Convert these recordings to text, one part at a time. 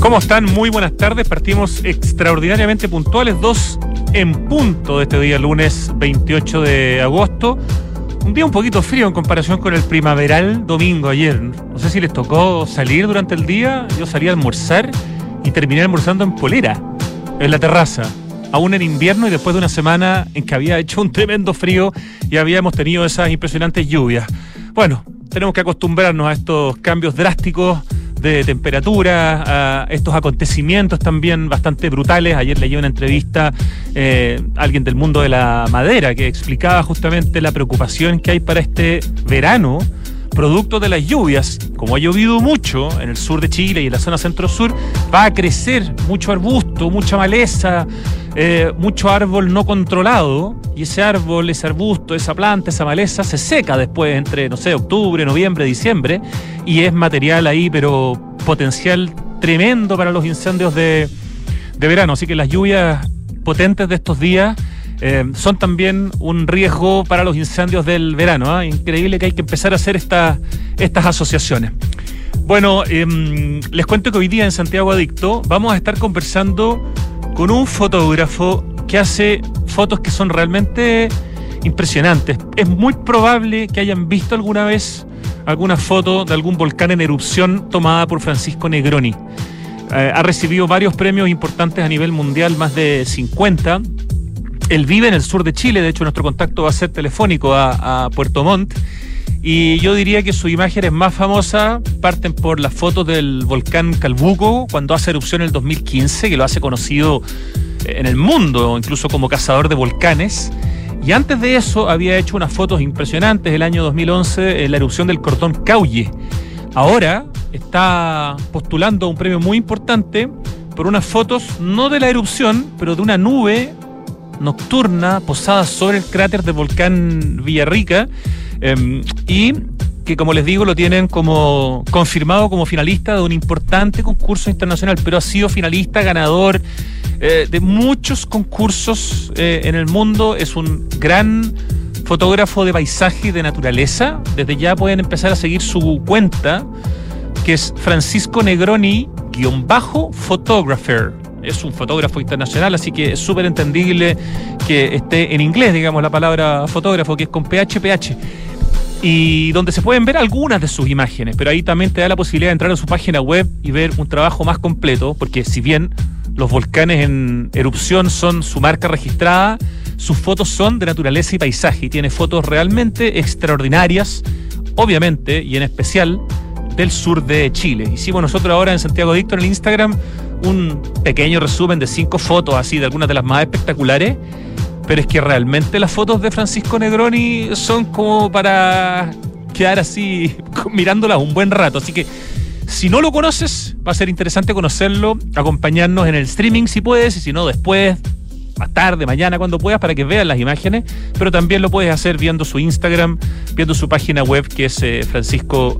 ¿Cómo están? Muy buenas tardes. Partimos extraordinariamente puntuales, dos en punto de este día, lunes 28 de agosto. Un día un poquito frío en comparación con el primaveral domingo ayer. No sé si les tocó salir durante el día. Yo salí a almorzar y terminé almorzando en polera, en la terraza. Aún en invierno y después de una semana en que había hecho un tremendo frío y habíamos tenido esas impresionantes lluvias. Bueno, tenemos que acostumbrarnos a estos cambios drásticos de temperatura, a estos acontecimientos también bastante brutales. Ayer leí una entrevista eh, alguien del mundo de la madera que explicaba justamente la preocupación que hay para este verano producto de las lluvias, como ha llovido mucho en el sur de Chile y en la zona centro-sur, va a crecer mucho arbusto, mucha maleza, eh, mucho árbol no controlado, y ese árbol, ese arbusto, esa planta, esa maleza se seca después entre, no sé, octubre, noviembre, diciembre, y es material ahí, pero potencial tremendo para los incendios de, de verano. Así que las lluvias potentes de estos días eh, son también un riesgo para los incendios del verano. ¿ah? Increíble que hay que empezar a hacer estas asociaciones. Bueno, em, les cuento que hoy día en Santiago Adicto vamos a estar conversando con un fotógrafo que hace fotos que son realmente impresionantes. Es muy probable que hayan visto alguna vez alguna foto de algún volcán en erupción tomada por Francisco Negroni. Eh, ha recibido varios premios importantes a nivel mundial, más de 50. Él vive en el sur de Chile, de hecho nuestro contacto va a ser telefónico a, Puerto Montt. Y yo diría que sus imágenes más famosas parten por las fotos del volcán Calbuco cuando hace erupción en el 2015, que lo hace conocido en el mundo, incluso como cazador de volcanes. Y antes de eso había hecho unas fotos impresionantes el año 2011 en la erupción del cordón Cauye. Ahora está postulando un premio muy importante por unas fotos no de la erupción, pero de una nube nocturna posada sobre el cráter del volcán Villarrica em, y que como les digo lo tienen como confirmado como finalista de un importante concurso internacional, pero ha sido finalista, ganador eh, de muchos concursos eh, en el mundo, es un gran fotógrafo de paisaje y de naturaleza. Desde ya pueden empezar a seguir su cuenta, que es Francisco Negroni-photographer es un fotógrafo internacional, así que es súper entendible que esté en inglés, digamos, la palabra fotógrafo, que es con PHPH. Y donde se pueden ver algunas de sus imágenes, pero ahí también te da la posibilidad de entrar a su página web y ver un trabajo más completo, porque si bien los volcanes en erupción son su marca registrada, sus fotos son de naturaleza y paisaje, y tiene fotos realmente extraordinarias, obviamente, y en especial del sur de Chile. Hicimos nosotros ahora en Santiago Dicto en el Instagram un pequeño resumen de cinco fotos así, de algunas de las más espectaculares, pero es que realmente las fotos de Francisco Negroni son como para quedar así mirándolas un buen rato. Así que si no lo conoces, va a ser interesante conocerlo, acompañarnos en el streaming si puedes, y si no, después, más tarde, mañana, cuando puedas, para que veas las imágenes, pero también lo puedes hacer viendo su Instagram, viendo su página web que es eh, francisco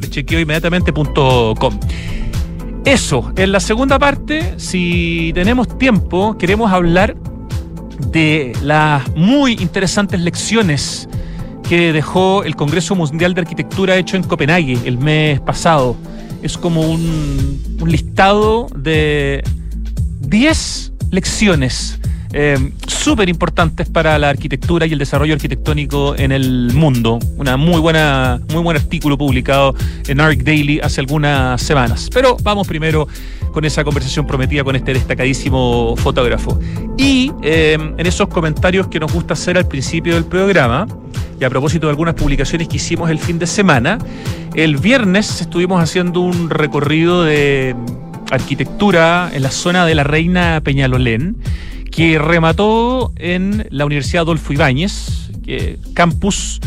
negroni. le chequeo inmediatamente.com. Eso, en la segunda parte, si tenemos tiempo, queremos hablar de las muy interesantes lecciones que dejó el Congreso Mundial de Arquitectura hecho en Copenhague el mes pasado. Es como un listado de 10 lecciones eh, súper importantes para la arquitectura y el desarrollo arquitectónico en el mundo. Una muy buena, muy buen artículo publicado en Arc Daily hace algunas semanas. Pero vamos primero con esa conversación prometida con este destacadísimo fotógrafo. Y eh, en esos comentarios que nos gusta hacer al principio del programa, y a propósito de algunas publicaciones que hicimos el fin de semana, el viernes estuvimos haciendo un recorrido de arquitectura en la zona de la Reina Peñalolén que remató en la Universidad Adolfo Ibáñez, campus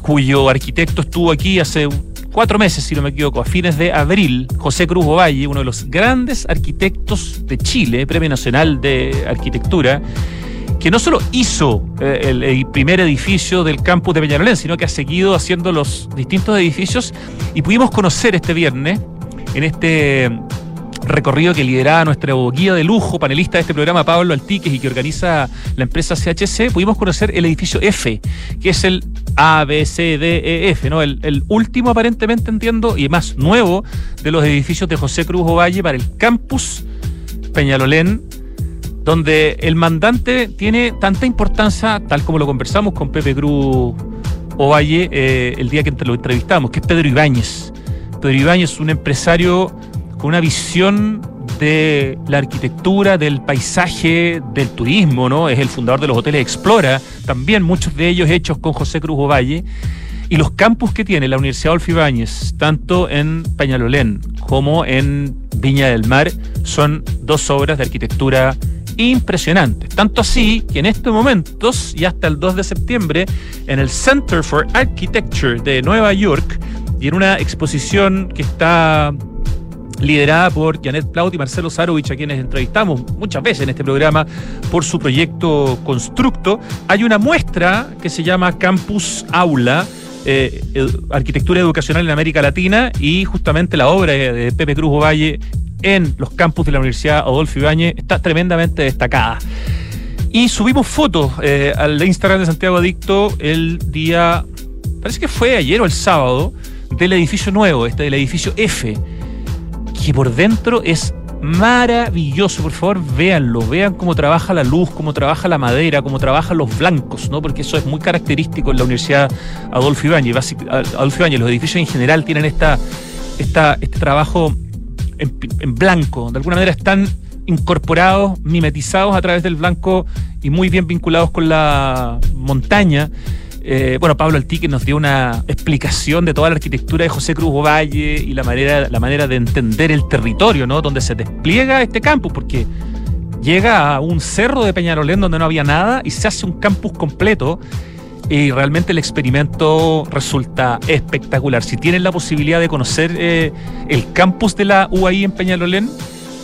cuyo arquitecto estuvo aquí hace cuatro meses, si no me equivoco, a fines de abril, José Cruz Ovalle, uno de los grandes arquitectos de Chile, Premio Nacional de Arquitectura, que no solo hizo eh, el, primer edificio del campus de Peñarolén, sino que ha seguido haciendo los distintos edificios y pudimos conocer este viernes en este recorrido que lideraba nuestro guía de lujo, panelista de este programa, Pablo Altiques, y que organiza la empresa CHC, pudimos conocer el edificio F, que es el A, B, C, D, E, F, ¿no? El, el, último aparentemente entiendo y más nuevo de los edificios de José Cruz Ovalle para el campus Peñalolén, donde el mandante tiene tanta importancia, tal como lo conversamos con Pepe Cruz Ovalle eh, el día que lo entrevistamos, que es Pedro Ibáñez. Pedro Ibáñez es un empresario con una visión de la arquitectura, del paisaje, del turismo, ¿no? Es el fundador de los hoteles Explora, también muchos de ellos hechos con José Cruz Ovalle. Y los campus que tiene la Universidad Adolfo Ibáñez, tanto en Peñalolén como en Viña del Mar, son dos obras de arquitectura impresionantes. Tanto así que en estos momentos y hasta el 2 de septiembre, en el Center for Architecture de Nueva York, y en una exposición que está liderada por Janet Plaut y Marcelo Sarovich, a quienes entrevistamos muchas veces en este programa por su proyecto Constructo, hay una muestra que se llama Campus Aula. Eh, arquitectura educacional en América Latina y justamente la obra de Pepe Cruz Ovalle en los campus de la Universidad Adolfo Ibáñez está tremendamente destacada. Y subimos fotos eh, al Instagram de Santiago Adicto el día, parece que fue ayer o el sábado, del edificio nuevo, este del edificio F que por dentro es maravilloso. Por favor, véanlo, vean cómo trabaja la luz, cómo trabaja la madera, cómo trabajan los blancos, ¿no? Porque eso es muy característico en la Universidad Adolfo Ibáñez. Adolfo Ibáñez, los edificios en general tienen esta, esta, este trabajo en, en blanco. De alguna manera están incorporados, mimetizados a través del blanco y muy bien vinculados con la montaña. Eh, bueno, Pablo Altique nos dio una explicación de toda la arquitectura de José Cruz Ovalle y la manera, la manera de entender el territorio, ¿no? Donde se despliega este campus, porque llega a un cerro de Peñarolén donde no había nada y se hace un campus completo y realmente el experimento resulta espectacular. Si tienen la posibilidad de conocer eh, el campus de la UAI en Peñalolén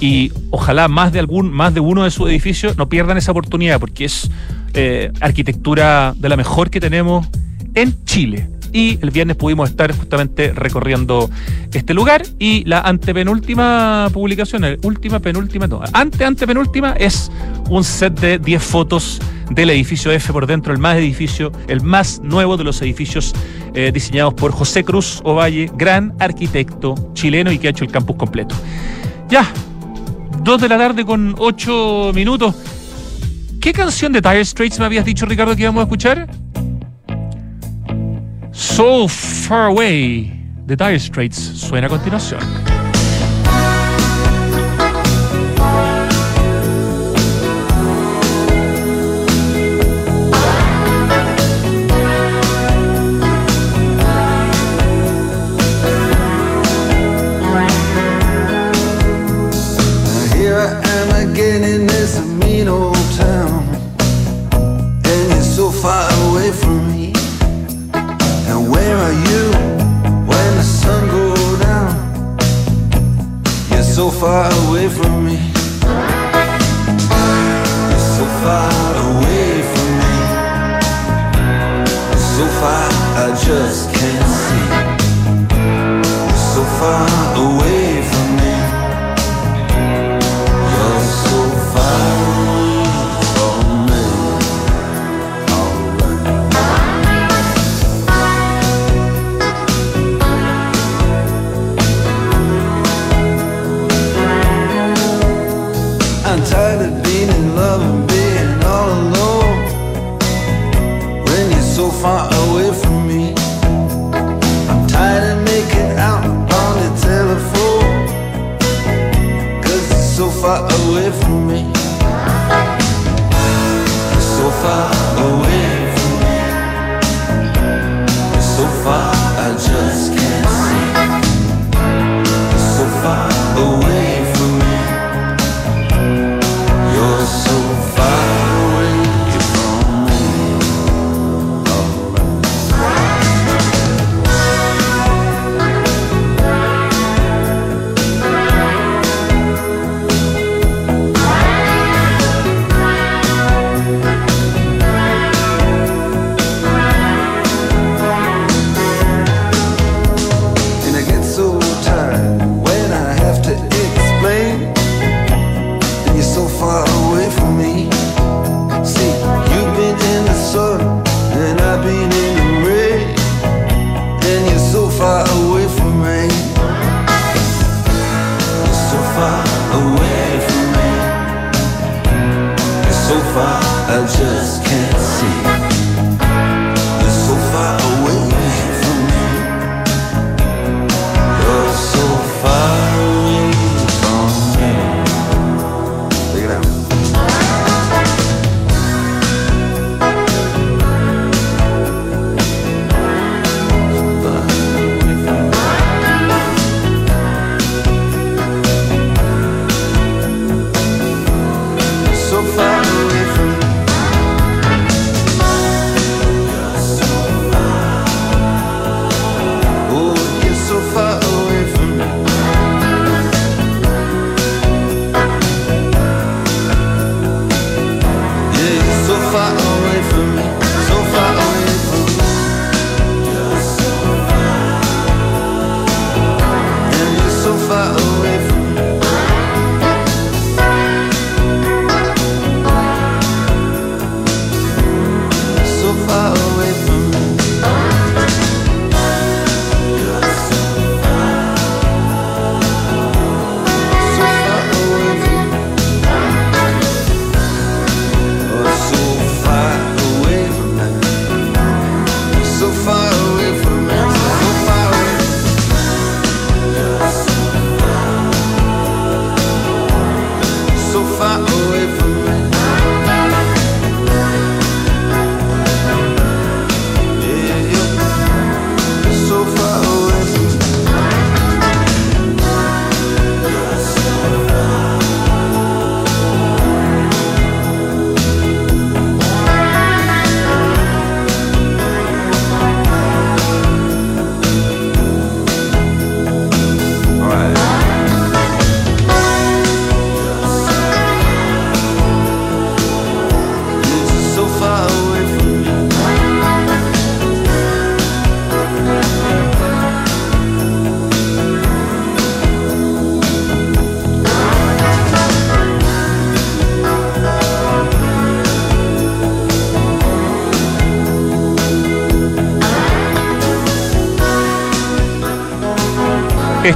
y ojalá más de algún, más de uno de sus edificios, no pierdan esa oportunidad porque es eh, arquitectura de la mejor que tenemos en Chile. Y el viernes pudimos estar justamente recorriendo este lugar. Y la antepenúltima publicación, última, penúltima, no, ante, antepenúltima, es un set de 10 fotos del edificio F por dentro, el más edificio, el más nuevo de los edificios eh, diseñados por José Cruz Ovalle, gran arquitecto chileno y que ha hecho el campus completo. Ya, 2 de la tarde con 8 minutos. ¿Qué canción de Dire Straits me habías dicho, Ricardo, que íbamos a escuchar? So Far Away de Dire Straits suena a continuación. Far away from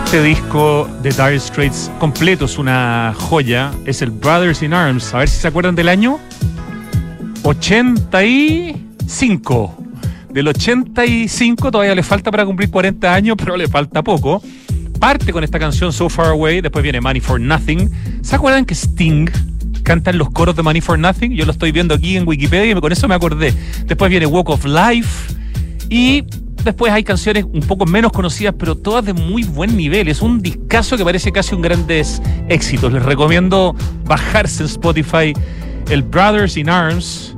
Este disco de Dire Straits completo es una joya. Es el Brothers in Arms. A ver si se acuerdan del año. 85. Del 85 todavía le falta para cumplir 40 años, pero le falta poco. Parte con esta canción So Far Away, después viene Money for Nothing. ¿Se acuerdan que Sting canta en los coros de Money for Nothing? Yo lo estoy viendo aquí en Wikipedia y con eso me acordé. Después viene Walk of Life y después hay canciones un poco menos conocidas, pero todas de muy buen nivel. Es un discazo que parece casi un grandes éxitos. Les recomiendo bajarse en Spotify el Brothers in Arms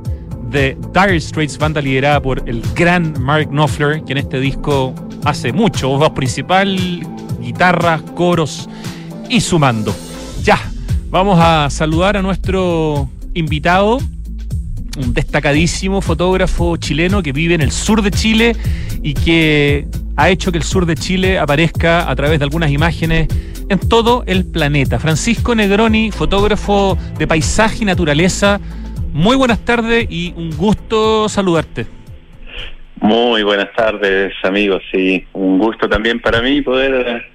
de Dire Straits, banda liderada por el gran Mark Knopfler, que en este disco hace mucho, voz principal, guitarras, coros y sumando. Ya, vamos a saludar a nuestro invitado un destacadísimo fotógrafo chileno que vive en el sur de Chile y que ha hecho que el sur de Chile aparezca a través de algunas imágenes en todo el planeta. Francisco Negroni, fotógrafo de paisaje y naturaleza. Muy buenas tardes y un gusto saludarte. Muy buenas tardes, amigos. Sí, un gusto también para mí poder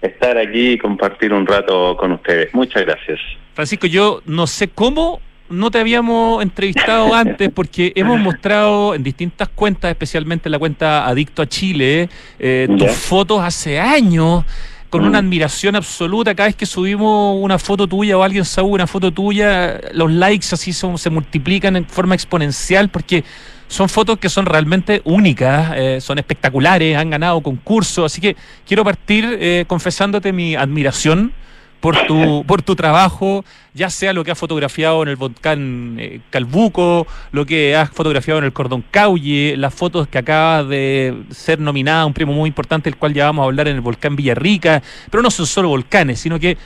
estar aquí y compartir un rato con ustedes. Muchas gracias. Francisco, yo no sé cómo no te habíamos entrevistado antes porque hemos mostrado en distintas cuentas, especialmente en la cuenta Adicto a Chile, eh, tus fotos hace años con una mm. admiración absoluta. Cada vez que subimos una foto tuya o alguien sube una foto tuya, los likes así son, se multiplican en forma exponencial porque son fotos que son realmente únicas, eh, son espectaculares, han ganado concursos. Así que quiero partir eh, confesándote mi admiración por tu, por tu trabajo, ya sea lo que has fotografiado en el volcán eh, Calbuco, lo que has fotografiado en el Cordón Caulle, las fotos que acabas de ser nominada un premio muy importante, el cual ya vamos a hablar en el volcán Villarrica, pero no son solo volcanes, sino que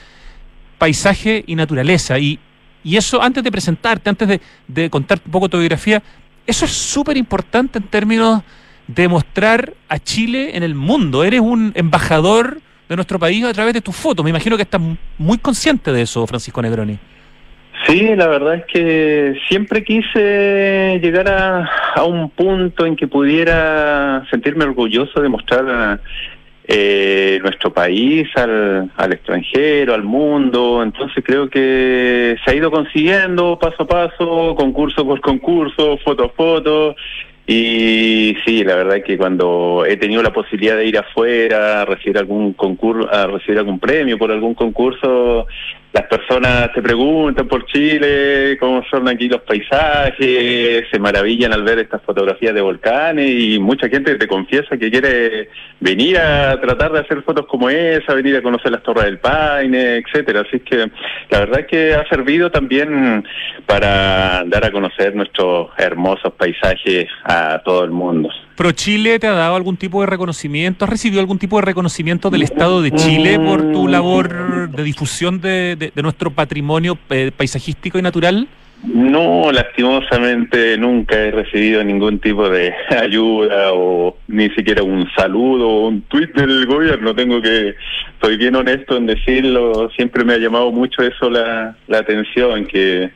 paisaje y naturaleza. Y, y eso, antes de presentarte, antes de, de contar un poco tu biografía, eso es súper importante en términos de mostrar a Chile en el mundo. Eres un embajador de nuestro país a través de tus fotos. Me imagino que estás muy consciente de eso, Francisco Negroni. Sí, la verdad es que siempre quise llegar a, un punto en que pudiera sentirme orgulloso de mostrar eh, nuestro país al, al extranjero, al mundo. Entonces creo que se ha ido consiguiendo paso a paso, concurso por concurso, foto a foto. Y sí, la verdad es que cuando he tenido la posibilidad de ir afuera a recibir algún concurso, a recibir algún premio por algún concurso, las personas te preguntan por Chile, cómo son aquí los paisajes, se maravillan al ver estas fotografías de volcanes y mucha gente te confiesa que quiere venir a tratar de hacer fotos como esa, venir a conocer las Torres del Paine, etcétera. Así que la verdad que ha servido también para dar a conocer nuestros hermosos paisajes todo el mundo. ¿Pro Chile te ha dado algún tipo de reconocimiento? ¿Has recibido algún tipo de reconocimiento del Estado de Chile por tu labor de difusión de, nuestro patrimonio eh, paisajístico y natural? No, lastimosamente nunca he recibido ningún tipo de ayuda o ni siquiera un saludo o un tuit del gobierno. Tengo que, soy bien honesto en decirlo, siempre me ha llamado mucho eso la, la atención, que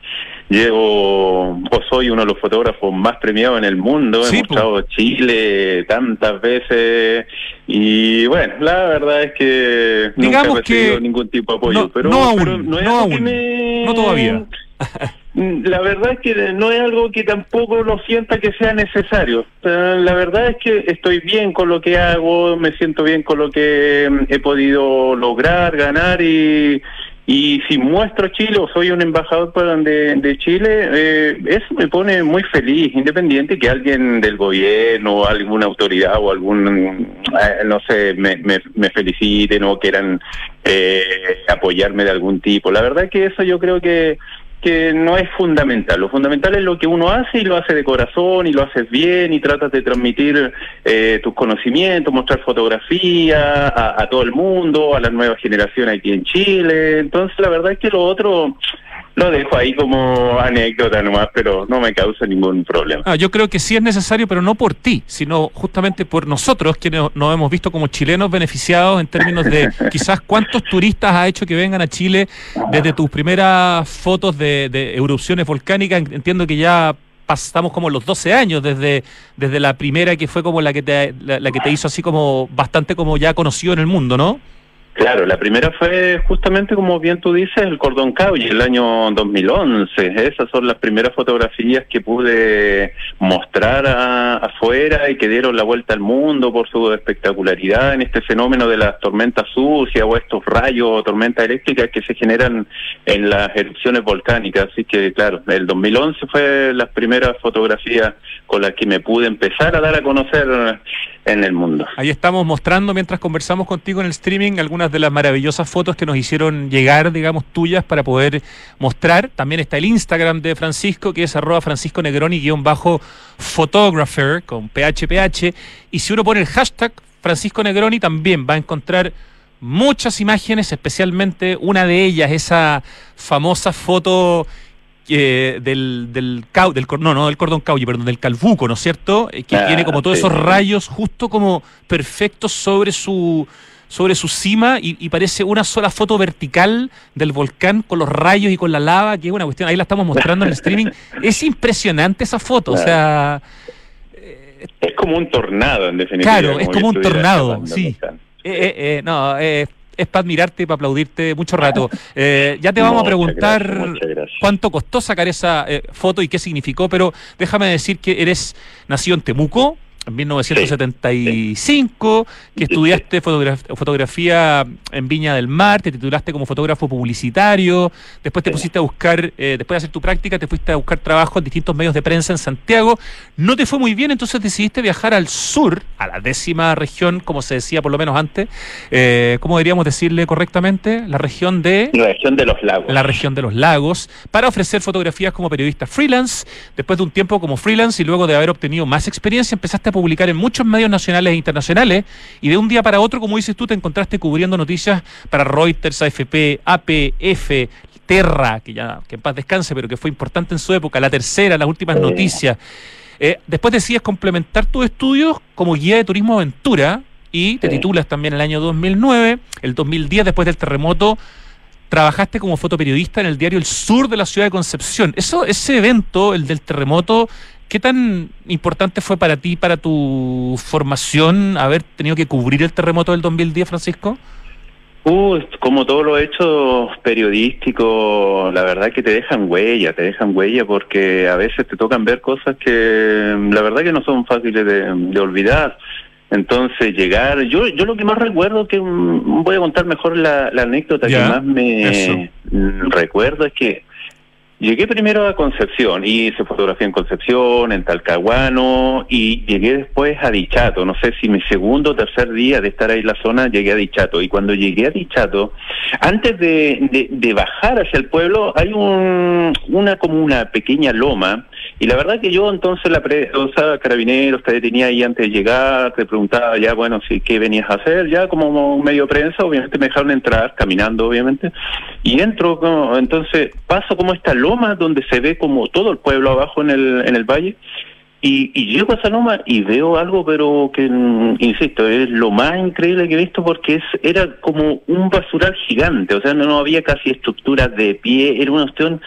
llevo o soy uno de los fotógrafos más premiados en el mundo, he mostrado Chile tantas veces y bueno, la verdad es que nunca he recibido ningún tipo de apoyo, no, pero no aún, no, aún, no todavía. La verdad es que no es algo que tampoco lo sienta que sea necesario. La verdad es que estoy bien con lo que hago, me siento bien con lo que he podido lograr, ganar y, y si muestro Chile o soy un embajador de, de Chile, eh, eso me pone muy feliz, independiente que alguien del gobierno alguna autoridad o algún, eh, no sé, me, me, me, feliciten o quieran eh, apoyarme de algún tipo. La verdad que eso yo creo que que no es fundamental. Lo fundamental es lo que uno hace y lo hace de corazón y lo haces bien y tratas de transmitir eh, tus conocimientos, mostrar fotografía a, a, todo el mundo, a la nueva generación aquí en Chile. Entonces, la verdad es que lo otro lo dejo ahí como anécdota nomás, pero no me causa ningún problema. Ah, yo creo que sí es necesario, pero no por ti, sino justamente por nosotros, quienes nos hemos visto como chilenos beneficiados en términos de quizás cuántos turistas ha hecho que vengan a Chile desde tus primeras fotos de, erupciones volcánicas. Entiendo que ya pasamos como los 12 años desde, desde la primera que fue como la que te la que te hizo así como bastante como ya conocido en el mundo, ¿no? Claro, la primera fue justamente, como bien tú dices, el Cordón Caulle, el año 2011. Esas son las primeras fotografías que pude mostrar afuera y que dieron la vuelta al mundo por su espectacularidad en este fenómeno de las tormentas sucias o estos rayos o tormentas eléctricas que se generan en las erupciones volcánicas. Así que, claro, el 2011 fue las primeras fotografías con las que me pude empezar a dar a conocer en el mundo. Ahí estamos mostrando mientras conversamos contigo en el streaming algunas de las maravillosas fotos que nos hicieron llegar, digamos, tuyas para poder mostrar. También está el Instagram de Francisco, que es arroba Francisco Negroni guion bajo photographer con PHPH. Y si uno pone el hashtag Francisco Negroni también va a encontrar muchas imágenes, especialmente una de ellas, esa famosa foto del, del, del no, no del cordón caulle, perdón, del calvuco, ¿no es cierto? Eh, que tiene como todos esos rayos justo como perfectos sobre su sobre su cima y, parece una sola foto vertical del volcán con los rayos y con la lava, que es una cuestión, ahí la estamos mostrando en el streaming. Es impresionante esa foto, o sea... Es como un tornado, en definitiva. Claro, es como un tornado, sí. Eh, eh, no, eh, es para admirarte, para aplaudirte mucho rato. Eh, ya te vamos a preguntar cuánto costó sacar esa eh, foto y qué significó, pero déjame decir que eres nacido en Temuco, en 1975, que estudiaste fotografía en Viña del Mar, te titulaste como fotógrafo publicitario, después te pusiste a buscar, eh, después de hacer tu práctica, te fuiste a buscar trabajo en distintos medios de prensa en Santiago, no te fue muy bien, entonces decidiste viajar al sur, a la décima región, como se decía por lo menos antes, eh, ¿cómo deberíamos decirle correctamente? La región de... La región de los lagos. La región de los lagos, para ofrecer fotografías como periodista freelance, después de un tiempo como freelance y luego de haber obtenido más experiencia, empezaste a publicar en muchos medios nacionales e internacionales y de un día para otro, como dices tú, te encontraste cubriendo noticias para Reuters, AFP, APF, Terra, que ya que en paz descanse, pero que fue importante en su época, la tercera, las últimas noticias. Eh, después decides complementar tus estudios como guía de turismo aventura y te titulas también el año 2009, el 2010 después del terremoto trabajaste como fotoperiodista en el diario El Sur de la ciudad de Concepción. Eso, ese evento, el del terremoto, ¿Qué tan importante fue para ti, para tu formación, haber tenido que cubrir el terremoto del 2010, Francisco? Uh, como todos los hechos periodísticos, la verdad que te dejan huella, te dejan huella porque a veces te tocan ver cosas que la verdad que no son fáciles de, olvidar. Entonces llegar, yo yo lo que más recuerdo, que voy a contar mejor la, anécdota que más me recuerdo es que Llegué primero a Concepción, hice fotografía en Concepción, en Talcahuano y llegué después a Dichato. No sé si mi segundo o tercer día de estar ahí en la zona llegué a Dichato. Y cuando llegué a Dichato, antes de, de, bajar hacia el pueblo, hay un, una como una pequeña loma. Y la verdad que yo entonces la pre usaba carabineros, te detenía ahí antes de llegar, te preguntaba ya, bueno, si qué venías a hacer, ya como medio prensa, obviamente me dejaron entrar, caminando obviamente, y entro, entonces paso como esta loma donde se ve como todo el pueblo abajo en el, en el valle. Y, llego a esa loma y veo algo, pero que, mm, insisto, es lo más increíble que he visto porque es era como un basural gigante, o sea, no, había casi estructuras de pie, era una cuestión,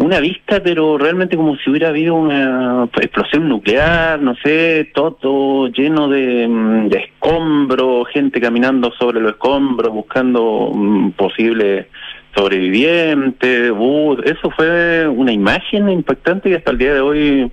una vista, pero realmente como si hubiera habido una explosión nuclear, no sé, todo lleno de, mm, escombros, gente caminando sobre los escombros, buscando mm, posibles sobreviviente, eso fue una imagen impactante y hasta el día de hoy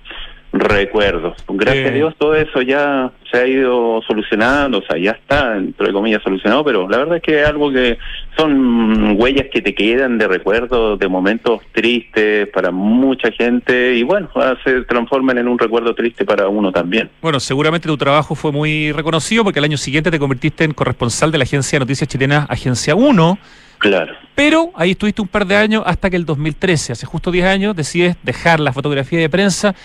recuerdo. Gracias a Dios todo eso ya se ha ido solucionando, o sea, ya está, entre comillas, solucionado, pero la verdad es que es algo que son huellas que te quedan de recuerdos, de momentos tristes para mucha gente y bueno, se transforman en un recuerdo triste para uno también. Bueno, seguramente tu trabajo fue muy reconocido porque el año siguiente te convertiste en corresponsal de la agencia de noticias chilena Agencia 1 Claro. Pero ahí estuviste un par de años hasta que el 2013, hace justo 10 años, decides dejar la fotografía de prensa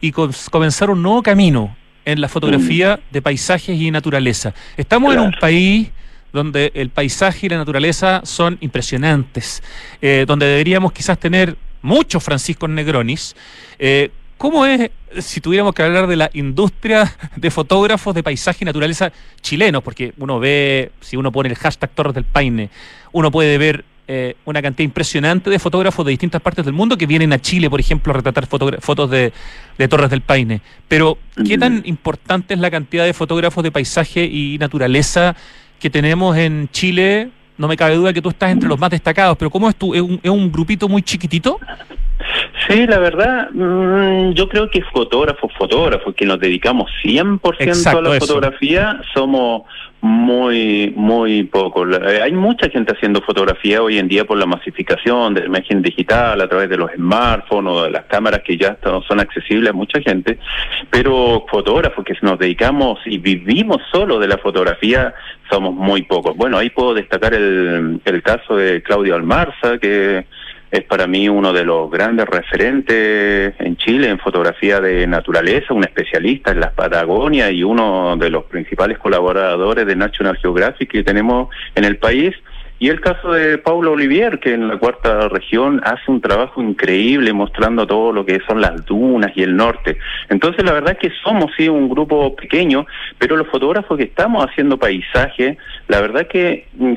y comenzar un nuevo camino en la fotografía mm. de paisajes y naturaleza. Estamos en un país donde el paisaje y la naturaleza son impresionantes, eh, donde deberíamos quizás tener muchos Franciscos Negronis. Eh, ¿Cómo es, si tuviéramos que hablar de la industria de fotógrafos de paisaje y naturaleza chilenos? Porque uno ve, si uno pone el hashtag Torres del Paine, uno puede ver eh, una cantidad impresionante de fotógrafos de distintas partes del mundo que vienen a Chile, por ejemplo, a retratar fotos de, Torres del Paine. Pero, ¿qué tan importante es la cantidad de fotógrafos de paisaje y naturaleza que tenemos en Chile? No me cabe duda que tú estás entre los más destacados, pero ¿cómo es tú? ¿Es un, es un grupito muy chiquitito? Sí, la verdad, mm, yo creo que fotógrafos, fotógrafos que nos dedicamos 100% a la fotografía, somos muy, muy pocos. Eh, hay mucha gente haciendo fotografía hoy en día por la masificación de la imagen digital a través de los smartphones o de las cámaras que ya son accesibles a mucha gente, pero fotógrafos que nos dedicamos y vivimos solo de la fotografía somos muy pocos. Bueno, ahí puedo destacar el, el caso de Claudio Almarza, que es para mí uno de los grandes referentes en Chile en fotografía de naturaleza, un especialista en las Patagonias y uno de los principales colaboradores de National Geographic que tenemos en el país. Y el caso de Paulo Olivier, que en la cuarta región hace un trabajo increíble mostrando todo lo que son las dunas y el norte. Entonces, la verdad es que somos sí un grupo pequeño, pero los fotógrafos que estamos haciendo paisaje, la verdad que mm,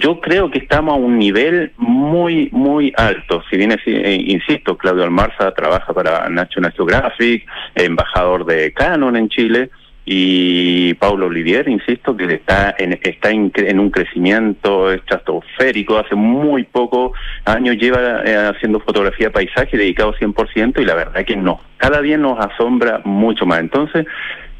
yo creo que estamos a un nivel muy, muy alto. Si bien, eh, insisto, Claudio Almarza trabaja para National Geographic, embajador de Canon en Chile, y Paulo Olivier, insisto, que está en, está en, un crecimiento estratosférico, hace muy pocos años lleva eh, haciendo fotografía paisaje dedicado 100% y la verdad que no, cada día nos asombra mucho más. Entonces,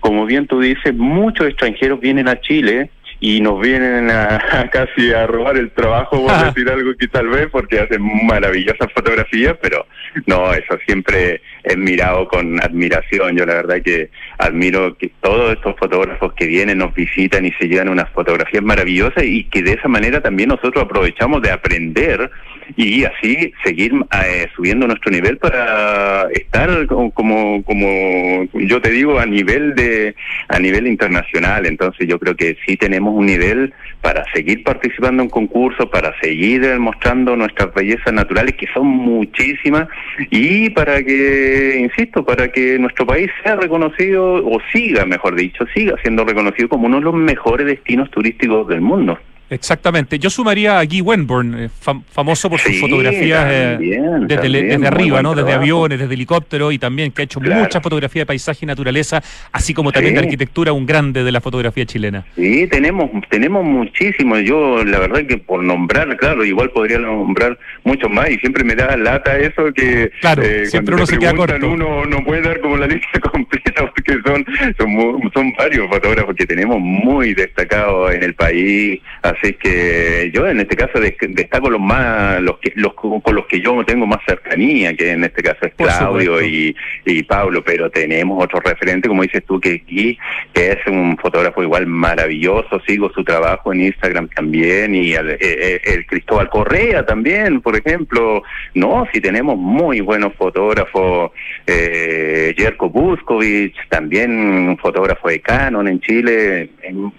como bien tú dices, muchos extranjeros vienen a Chile y nos vienen a, casi a robar el trabajo, por decir algo que tal vez, porque hacen maravillosas fotografías, pero no, eso siempre es mirado con admiración. Yo la verdad que admiro que todos estos fotógrafos que vienen, nos visitan y se llevan unas fotografías maravillosas y que de esa manera también nosotros aprovechamos de aprender y así seguir eh, subiendo nuestro nivel para estar como, como, yo te digo a nivel de a nivel internacional entonces yo creo que sí tenemos un nivel para seguir participando en concursos, para seguir mostrando nuestras bellezas naturales, que son muchísimas, y para que, insisto, para que nuestro país sea reconocido, o siga, mejor dicho, siga siendo reconocido como uno de los mejores destinos turísticos del mundo. Exactamente. Yo sumaría a Guy Wenborn, eh, famoso por sus fotografías eh, desde, arriba, ¿no? Desde aviones, desde helicópteros y también que ha hecho mucha fotografía de paisaje y naturaleza, así como también de arquitectura, un grande de la fotografía chilena. Sí, tenemos tenemos muchísimo. Yo, la verdad que por nombrar, claro, igual podría nombrar muchos más y siempre me da lata eso que claro, eh, siempre uno se queda corto. Uno no puede dar como la lista completa son son, son varios fotógrafos que tenemos muy destacados en el país. Así que yo en este caso destaco los más, los que, los con los que yo tengo más cercanía, que en este caso es Claudio y, y Pablo, pero tenemos otro referente, como dices tú, que aquí, que es un fotógrafo igual maravilloso, sigo su trabajo en Instagram también, y el, eh, eh, el, Cristóbal Correa también, por ejemplo, no, si tenemos muy buenos fotógrafos, eh, Jerko Buskovich, también un fotógrafo de Canon en Chile,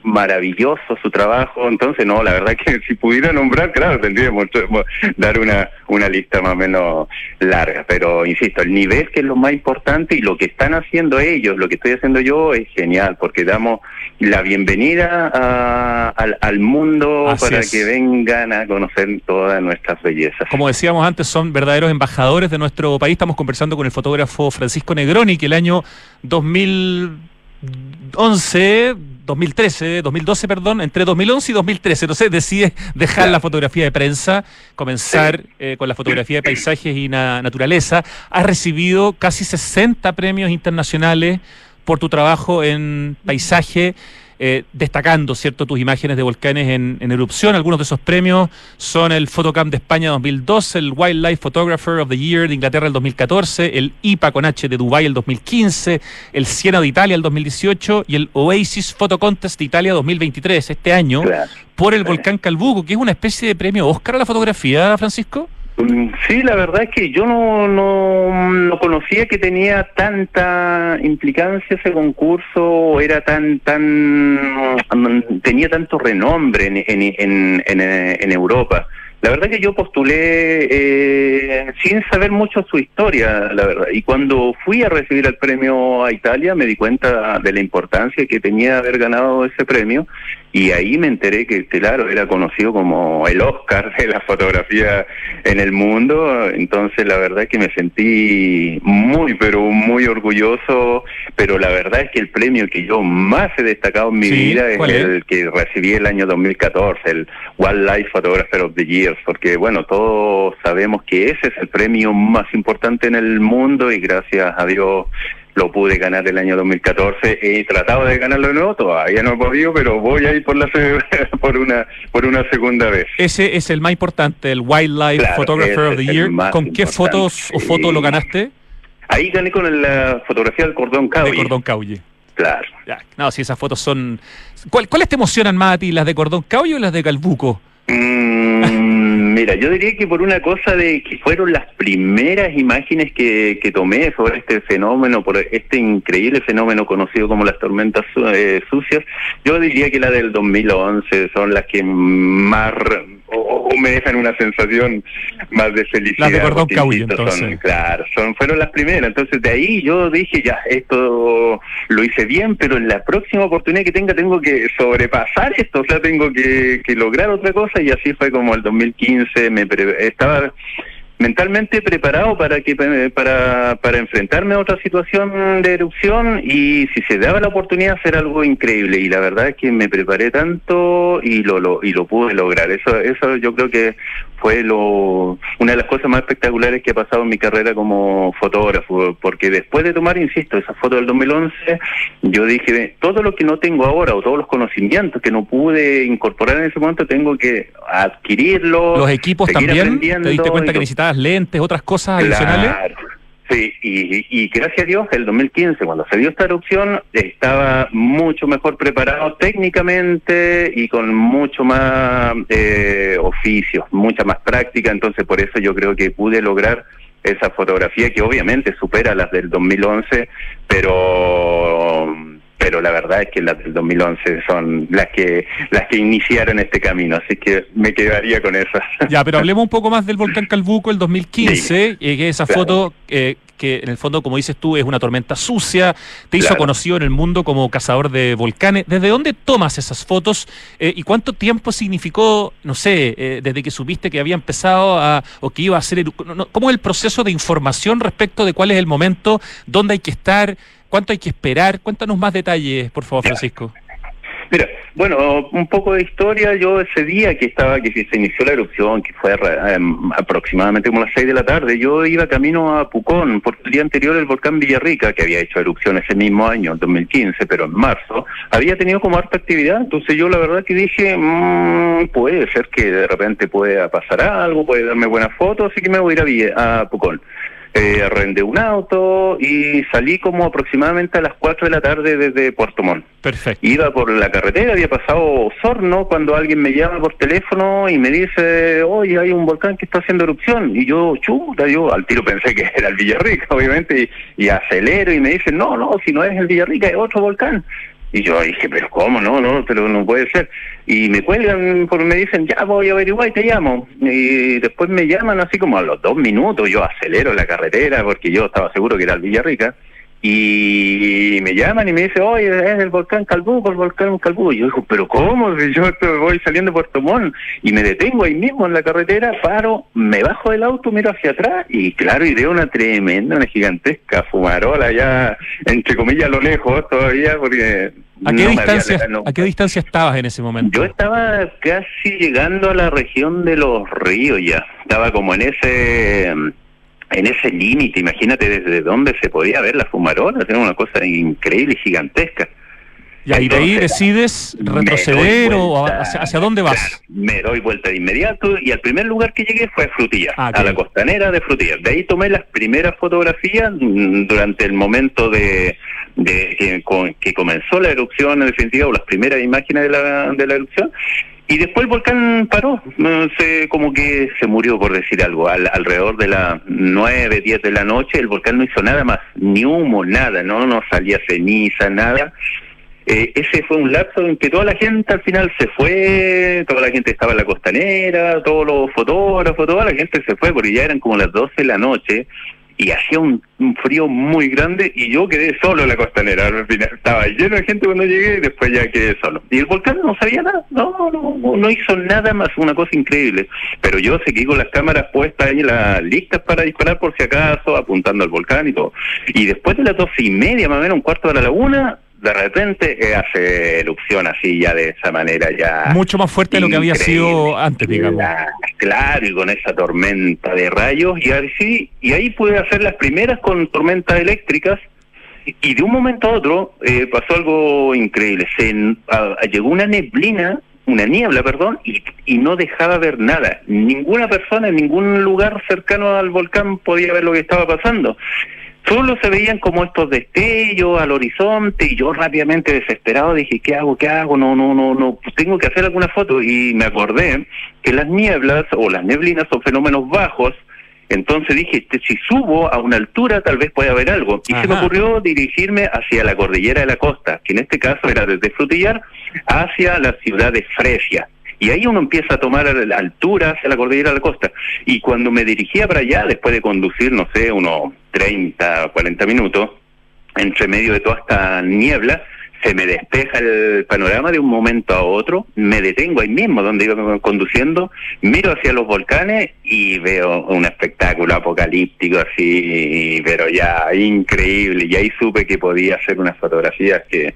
maravilloso su trabajo, entonces no, la verdad que si pudiera nombrar, claro, tendríamos que dar una, una lista más o menos larga, pero insisto, el nivel que es lo más importante y lo que están haciendo ellos, lo que estoy haciendo yo es genial, porque damos la bienvenida al, mundo para que vengan a conocer todas nuestras bellezas. Como decíamos antes, son verdaderos embajadores de nuestro país. Estamos conversando con el fotógrafo Francisco Negroni, que el año 2011 2013, 2012, perdón, entre 2011 y 2013, no sé, decide dejar la fotografía de prensa, comenzar eh, con la fotografía de paisajes y naturaleza. Ha recibido casi 60 premios internacionales por tu trabajo en paisaje. Eh, destacando, ¿cierto?, tus imágenes de volcanes en, erupción. Algunos de esos premios son el Photocamp de España 2012, el Wildlife Photographer of the Year de Inglaterra el 2014, el IPA con H de Dubái el 2015, el Siena de Italia el 2018 y el Oasis Photo Contest de Italia 2023, este año, por el volcán Calbuco, que es una especie de premio Oscar a la fotografía, Francisco. Sí, la verdad es que yo no, no, conocía que tenía tanta implicancia ese concurso, era tan, tan, mm, tenía tanto renombre en, en, en, en Europa. La verdad que yo postulé eh, sin saber mucho su historia, la verdad. Y cuando fui a recibir el premio a Italia me di cuenta de la importancia que tenía haber ganado ese premio y ahí me enteré que, claro, era conocido como el Oscar de la fotografía en el mundo. Entonces la verdad es que me sentí muy, pero muy orgulloso. Pero la verdad es que el premio que yo más he destacado en mi vida es, el que recibí el año 2014, el Wildlife Photographer of the Year porque bueno, todos sabemos que ese es el premio más importante en el mundo y gracias a Dios lo pude ganar el año 2014. He tratado de ganarlo de nuevo, todavía no he podido, pero voy a ir por, la por, una, por una segunda vez. Ese es el más importante, el Wildlife Photographer of the Year. ¿Con qué fotos o fotos lo ganaste? Ahí gané con la fotografía del cordón Cauye. De cordón Cauye. Claro. No, si esas fotos son... ¿Cuáles te emocionan más a ti, las de cordón Cauye o las de Calbuco? Mm, mira, yo diría que por una cosa de que fueron las primeras imágenes que, que tomé sobre este fenómeno, por este increíble fenómeno conocido como las tormentas eh, sucias, yo diría que la del 2011 son las que más o, me dejan una sensación más de felicidad. Las de Cordón entonces. claro, son, fueron las primeras. Entonces de ahí yo dije, ya, esto lo hice bien, pero en la próxima oportunidad que tenga tengo que sobrepasar esto, o sea, tengo que, que lograr otra cosa y así fue como el 2015, me estaba mentalmente preparado para que para, para enfrentarme a otra situación de erupción y si se daba la oportunidad hacer algo increíble. Y la verdad es que me preparé tanto y lo, lo y lo pude lograr. Eso eso yo creo que fue lo una de las cosas más espectaculares que ha pasado en mi carrera como fotógrafo porque después de tomar insisto esa foto del 2011 yo dije todo lo que no tengo ahora o todos los conocimientos que no pude incorporar en ese momento tengo que adquirirlos los equipos también te diste cuenta que necesitabas lentes, otras cosas adicionales. Sí, y, gracias a Dios, el 2015, cuando se dio esta erupción, estaba mucho mejor preparado técnicamente y con mucho más eh, oficios, mucha más práctica, entonces por eso yo creo que pude lograr esa fotografía que obviamente supera las del 2011, pero pero la verdad es que las del 2011 son las que las que iniciaron este camino, así que me quedaría con esas. Ya, pero hablemos un poco más del volcán Calbuco el 2015, eh, que esa foto eh, que en el fondo, como dices tú, es una tormenta sucia, te hizo conocido en el mundo como cazador de volcanes. ¿Desde dónde tomas esas fotos eh, y cuánto tiempo significó, no sé, eh, desde que supiste que había empezado a, o que iba a hacer, cómo es el proceso de información respecto de cuál es el momento, dónde hay que estar, cuánto hay que esperar? Cuéntanos más detalles, por favor, Francisco. Mira, bueno, un poco de historia. Yo ese día que estaba, que se inició la erupción, que fue em, aproximadamente como las seis de la tarde, yo iba camino a Pucón, porque el día anterior el volcán Villarrica, que había hecho erupción ese mismo año, en 2015, pero en marzo, había tenido como harta actividad. Entonces yo la verdad que dije, mmm, puede ser que de repente pueda pasar algo, puede darme buenas fotos, así que me voy a ir a, a Pucón eh, arrendé un auto y salí como aproximadamente a las 4 de la tarde desde Puerto Montt. Perfecto. Iba por la carretera, había pasado Sorno cuando alguien me llama por teléfono y me dice, oye, hay un volcán que está haciendo erupción. Y yo, chuta, yo al tiro pensé que era el Villarrica, obviamente, y, y acelero y me dice, no, no, si no es el Villarrica, es otro volcán. Y yo dije, pero ¿cómo? No, no, pero no puede ser. Y me cuelgan, porque me dicen, ya voy a averiguar y te llamo. Y después me llaman así como a los dos minutos, yo acelero la carretera porque yo estaba seguro que era el Villarrica y me llaman y me dicen, oye, es el volcán Calbuco, el volcán Calbuco. Y yo digo, pero ¿cómo? Yo voy saliendo de Puerto Montt y me detengo ahí mismo en la carretera, paro, me bajo del auto, miro hacia atrás y claro, y veo una tremenda, una gigantesca fumarola ya, entre comillas, a lo lejos todavía, porque... ¿A qué, distancia, ¿A qué distancia estabas en ese momento? Yo estaba casi llegando a la región de los ríos ya, estaba como en ese en ese límite, imagínate desde dónde se podía ver la fumarola, era una cosa increíble y gigantesca. Y ahí de ahí decides retroceder o hacia, dónde vas. Me doy vuelta de inmediato y al primer lugar que llegué fue a Frutillas, ah, a la costanera de Frutillas. De ahí tomé las primeras fotografías mm, durante el momento de, de que, que, comenzó la erupción, en definitiva, o las primeras imágenes de la, de la erupción. Y después el volcán paró, se, como que se murió, por decir algo. Al, alrededor de las 9, 10 de la noche, el volcán no hizo nada más, ni humo, nada, no, no salía ceniza, nada. Eh, ese fue un lapso en que toda la gente al final se fue, toda la gente estaba en la costanera, todos los fotógrafos, toda la gente se fue, porque ya eran como las 12 de la noche, y hacía un, frío muy grande y yo quedé solo en la costanera. Al final estaba lleno de gente cuando llegué y después ya quedé solo. Y el volcán no sabía nada, no, no, no hizo nada más, una cosa increíble. Pero yo seguí con las cámaras puestas ahí, las listas para disparar por si acaso, apuntando al volcán y todo. Y después de las doce y media, más o menos un cuarto de la laguna, de repente eh, hace erupción así ya de esa manera ya mucho más fuerte de lo que había sido antes digamos. Claro y con esa tormenta de rayos y así y ahí pude hacer las primeras con tormentas eléctricas y de un momento a otro eh, pasó algo increíble. Se llegó una neblina una niebla perdón y, y no dejaba ver nada. Ninguna persona en ningún lugar cercano al volcán podía ver lo que estaba pasando solo se veían como estos destellos al horizonte y yo rápidamente desesperado dije, ¿qué hago? ¿Qué hago? No, no, no, no, pues tengo que hacer alguna foto y me acordé que las nieblas o las neblinas son fenómenos bajos, entonces dije, este, si subo a una altura tal vez pueda haber algo. Y se me ocurrió dirigirme hacia la cordillera de la costa, que en este caso era desde Frutillar hacia la ciudad de Fresia. Y ahí uno empieza a tomar altura hacia la cordillera de la costa. Y cuando me dirigía para allá, después de conducir, no sé, unos 30, 40 minutos, entre medio de toda esta niebla, se me despeja el panorama de un momento a otro, me detengo ahí mismo donde iba conduciendo, miro hacia los volcanes y veo un espectáculo apocalíptico así, pero ya increíble, y ahí supe que podía hacer unas fotografías que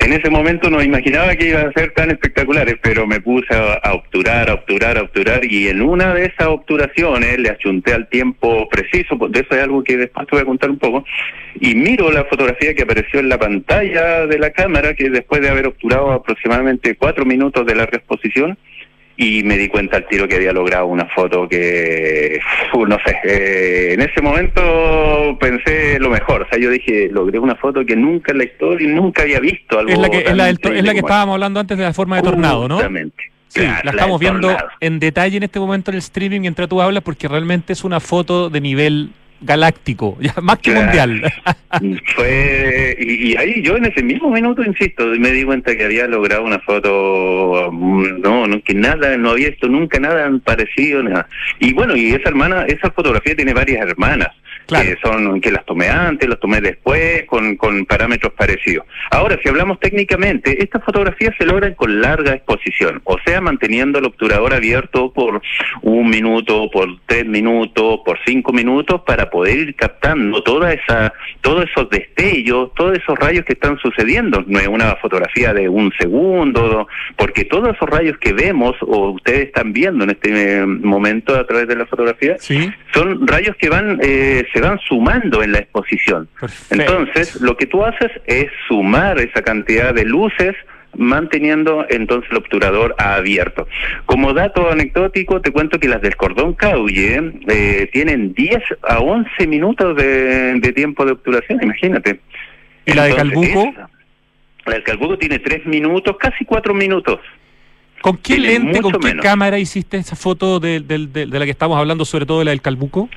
en ese momento no imaginaba que iba a ser tan espectaculares, pero me puse a, obturar, a obturar, a obturar, y en una de esas obturaciones le achunté al tiempo preciso, de eso es algo que después te voy a contar un poco, y miro la fotografía que apareció en la pantalla de la cámara, que después de haber obturado aproximadamente cuatro minutos de larga exposición, y me di cuenta al tiro que había logrado una foto que, no sé, eh, en ese momento pensé lo mejor, o sea, yo dije, logré una foto que nunca en la historia, nunca había visto algo. Es la que, es la, es la que estábamos hablando antes de la forma de tornado, ¿no? Exactamente. Sí, la, estamos viendo en detalle en este momento en el streaming mientras tú hablas porque realmente es una foto de nivel galáctico, ya más que mundial. Fue, y, ahí yo en ese mismo minuto, insisto, me di cuenta que había logrado una foto, no, no que nada, no había visto nunca nada parecido, nada. Y bueno, y esa hermana, esa fotografía tiene varias hermanas que son que las tomé antes, las tomé después, con, con parámetros parecidos. Ahora, si hablamos técnicamente, estas fotografías se logran con larga exposición, o sea, manteniendo el obturador abierto por un minuto, por tres minutos, por cinco minutos, para poder ir captando toda esa, todos esos destellos, todos esos rayos que están sucediendo. No es una fotografía de un segundo, porque todos esos rayos que vemos o ustedes están viendo en este momento a través de la fotografía, son rayos que van eh, se van sumando en la exposición. Entonces, lo que tú haces es sumar esa cantidad de luces manteniendo entonces el obturador abierto. Como dato anecdótico, te cuento que las del cordón cauye eh, tienen 10 a 11 minutos de, tiempo de obturación, imagínate. ¿Y la de Calbuco? La del Calbuco tiene 3 minutos, casi 4 minutos. ¿Con qué lente, con qué cámara hiciste esa foto de, de, la que estamos hablando, sobre todo de la del Calbuco?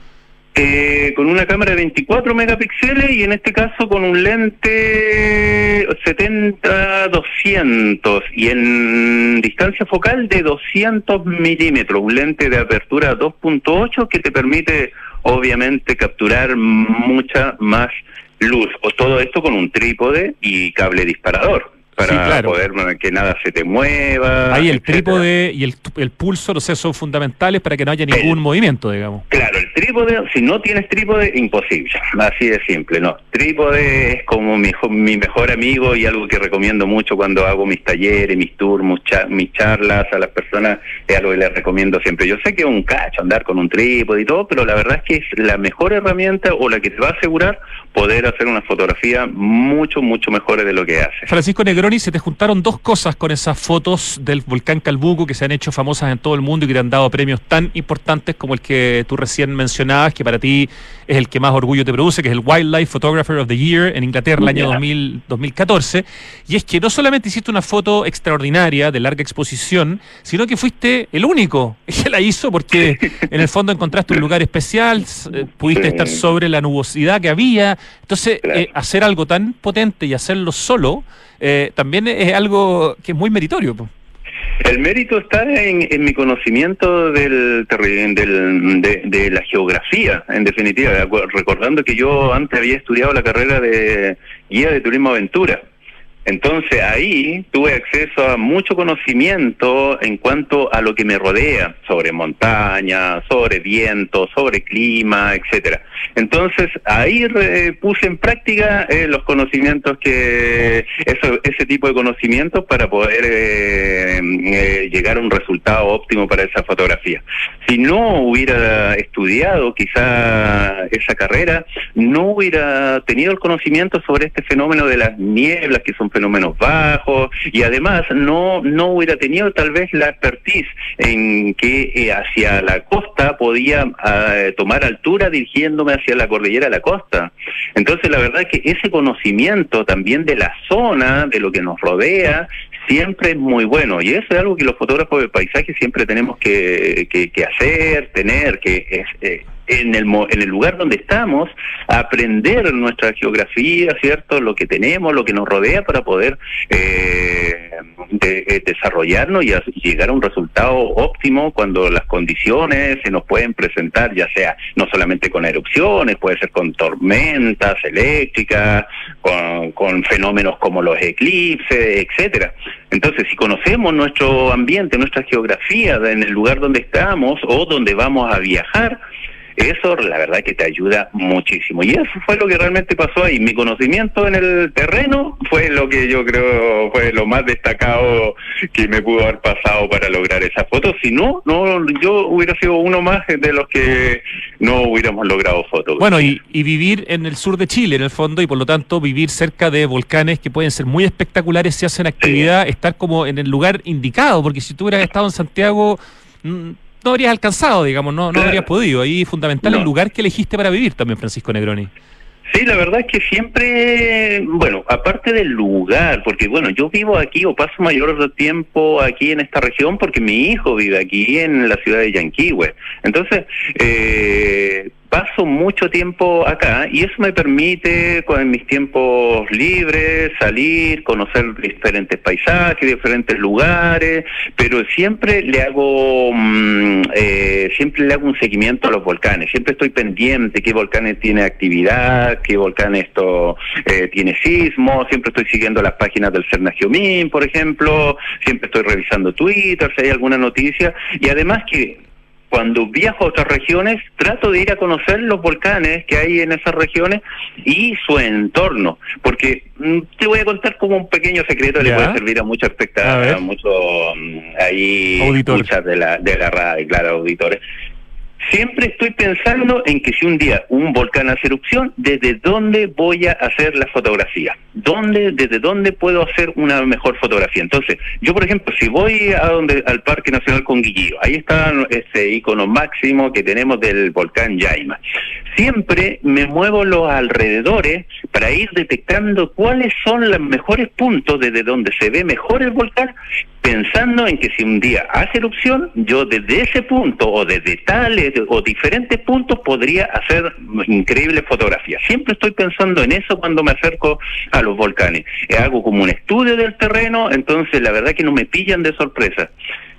Eh, con una cámara de 24 megapíxeles y en este caso con un lente 70-200 y en distancia focal de 200 milímetros, un lente de apertura 2.8 que te permite obviamente capturar mucha más luz, o todo esto con un trípode y cable disparador para poder que nada se te mueva. Ahí el trípode y el, el pulso, no sé, son fundamentales para que no haya ningún movimiento, digamos. Claro, el trípode, si no tienes trípode, imposible, así de simple, ¿no? Trípode es como mi, mi mejor amigo y algo que recomiendo mucho cuando hago mis talleres, mis tours, mis charlas a las personas, es algo que les recomiendo siempre. Yo sé que es un cacho andar con un trípode y todo, pero la verdad es que es la mejor herramienta o la que te va a asegurar poder hacer una fotografía mucho, mucho mejor de lo que hace. Francisco Negroni, se te juntaron dos cosas con esas fotos del volcán Calbuco que se han hecho famosas en todo el mundo y que te han dado premios tan importantes como el que tú recién mencionabas, que para ti es el que más orgullo te produce, que es el Wildlife Photographer of the Year en Inglaterra el año 2014. Y es que no solamente hiciste una foto extraordinaria de larga exposición, sino que fuiste el único que la hizo porque en el fondo encontraste un lugar especial, eh, pudiste estar sobre la nubosidad que había, entonces, eh, hacer algo tan potente y hacerlo solo eh, también es algo que es muy meritorio. El mérito está en, mi conocimiento del, del de, de, la geografía, en definitiva, recordando que yo antes había estudiado la carrera de guía de turismo aventura. Entonces ahí tuve acceso a mucho conocimiento en cuanto a lo que me rodea, sobre montaña, sobre viento, sobre clima, etcétera. Entonces ahí puse en práctica eh, los conocimientos que eso, ese tipo de conocimientos para poder eh, eh, llegar a un resultado óptimo para esa fotografía. Si no hubiera estudiado quizá esa carrera, no hubiera tenido el conocimiento sobre este fenómeno de las nieblas que son fenómenos bajos y además no, no hubiera tenido tal vez la expertise en que eh, hacia la costa podía ah, tomar altura dirigiéndome hacia la cordillera de la costa. Entonces la verdad que ese conocimiento también de la zona, de lo que nos rodea, siempre es muy bueno y eso es algo que los fotógrafos de paisaje siempre tenemos que, que, hacer, tener, que es... Eh, en el, en el lugar donde estamos, aprender nuestra geografía, ¿cierto? Lo que tenemos, lo que nos rodea para poder eh, eh, desarrollarnos y, llegar a un resultado óptimo cuando las condiciones se nos pueden presentar, ya sea no solamente con erupciones, puede ser con tormentas eléctricas, con, con fenómenos como los eclipses, etcétera. Entonces, si conocemos nuestro ambiente, nuestra geografía en el lugar donde estamos o donde vamos a viajar, eso la verdad que te ayuda muchísimo. Y eso fue lo que realmente pasó ahí. Mi conocimiento en el terreno fue lo que yo creo fue lo más destacado que me pudo haber pasado para lograr esa foto. Si no, no yo hubiera sido uno más de los que no hubiéramos logrado fotos. Bueno, y, y vivir en el sur de Chile, en el fondo, y por lo tanto vivir cerca de volcanes que pueden ser muy espectaculares si hacen actividad, estar como en el lugar indicado, porque si tú hubieras estado en Santiago mm, no habrías alcanzado, digamos, no, no habrías podido. Ahí fundamental el lugar que elegiste para vivir también, Francisco Negroni. Sí, la verdad es que siempre, bueno, aparte del lugar, porque bueno, yo vivo aquí o paso mayor tiempo aquí en esta región porque mi hijo vive aquí en la ciudad de Yanquihue. Entonces, eh, paso mucho tiempo acá y eso me permite con mis tiempos libres salir, conocer diferentes paisajes, diferentes lugares, pero siempre le hago mm, eh, siempre le hago un seguimiento a los volcanes, siempre estoy pendiente qué volcanes tiene actividad, qué volcán esto eh, tiene sismo, siempre estoy siguiendo las páginas del Cernagiomín, por ejemplo, siempre estoy revisando Twitter si hay alguna noticia. Y además que cuando viajo a otras regiones, trato de ir a conocer los volcanes que hay en esas regiones y su entorno, porque mm, te voy a contar como un pequeño secreto, le puede servir a muchos espectadores, a muchos mm, ahí, muchas de la, de la radio, claro, auditores. Siempre estoy pensando en que si un día un volcán hace erupción, ¿desde dónde voy a hacer la fotografía? ¿Dónde, ¿Desde dónde puedo hacer una mejor fotografía? Entonces, yo por ejemplo, si voy a donde al Parque Nacional Conguillío, ahí está ese icono máximo que tenemos del volcán Yaima. Siempre me muevo los alrededores para ir detectando cuáles son los mejores puntos desde donde se ve mejor el volcán pensando en que si un día hace erupción, yo desde ese punto o desde tales o diferentes puntos podría hacer increíbles fotografías. Siempre estoy pensando en eso cuando me acerco a los volcanes. Hago como un estudio del terreno, entonces la verdad que no me pillan de sorpresa.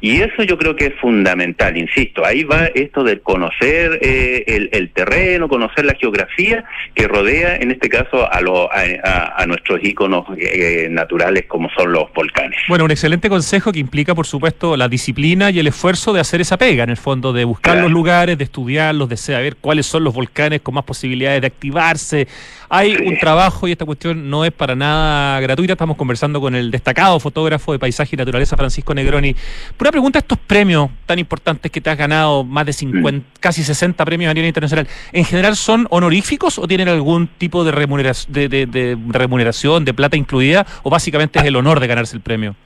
Y eso yo creo que es fundamental, insisto, ahí va esto de conocer eh, el, terreno, conocer la geografía que rodea, en este caso, a, a, nuestros íconos eh, naturales como son los volcanes. Bueno, un excelente consejo que implica, por supuesto, la disciplina y el esfuerzo de hacer esa pega, en el fondo, de buscar los lugares, de estudiarlos, de saber cuáles son los volcanes con más posibilidades de activarse. Hay un trabajo y esta cuestión no es para nada gratuita. Estamos conversando con el destacado fotógrafo de paisaje y naturaleza, Francisco Negroni. Pura pregunta, estos premios tan importantes que te has ganado, más de 50, mm. casi 60 premios a nivel internacional, ¿en general son honoríficos o tienen algún tipo de remuneración, de remuneración, de plata incluida? ¿O básicamente es el honor de ganarse el premio?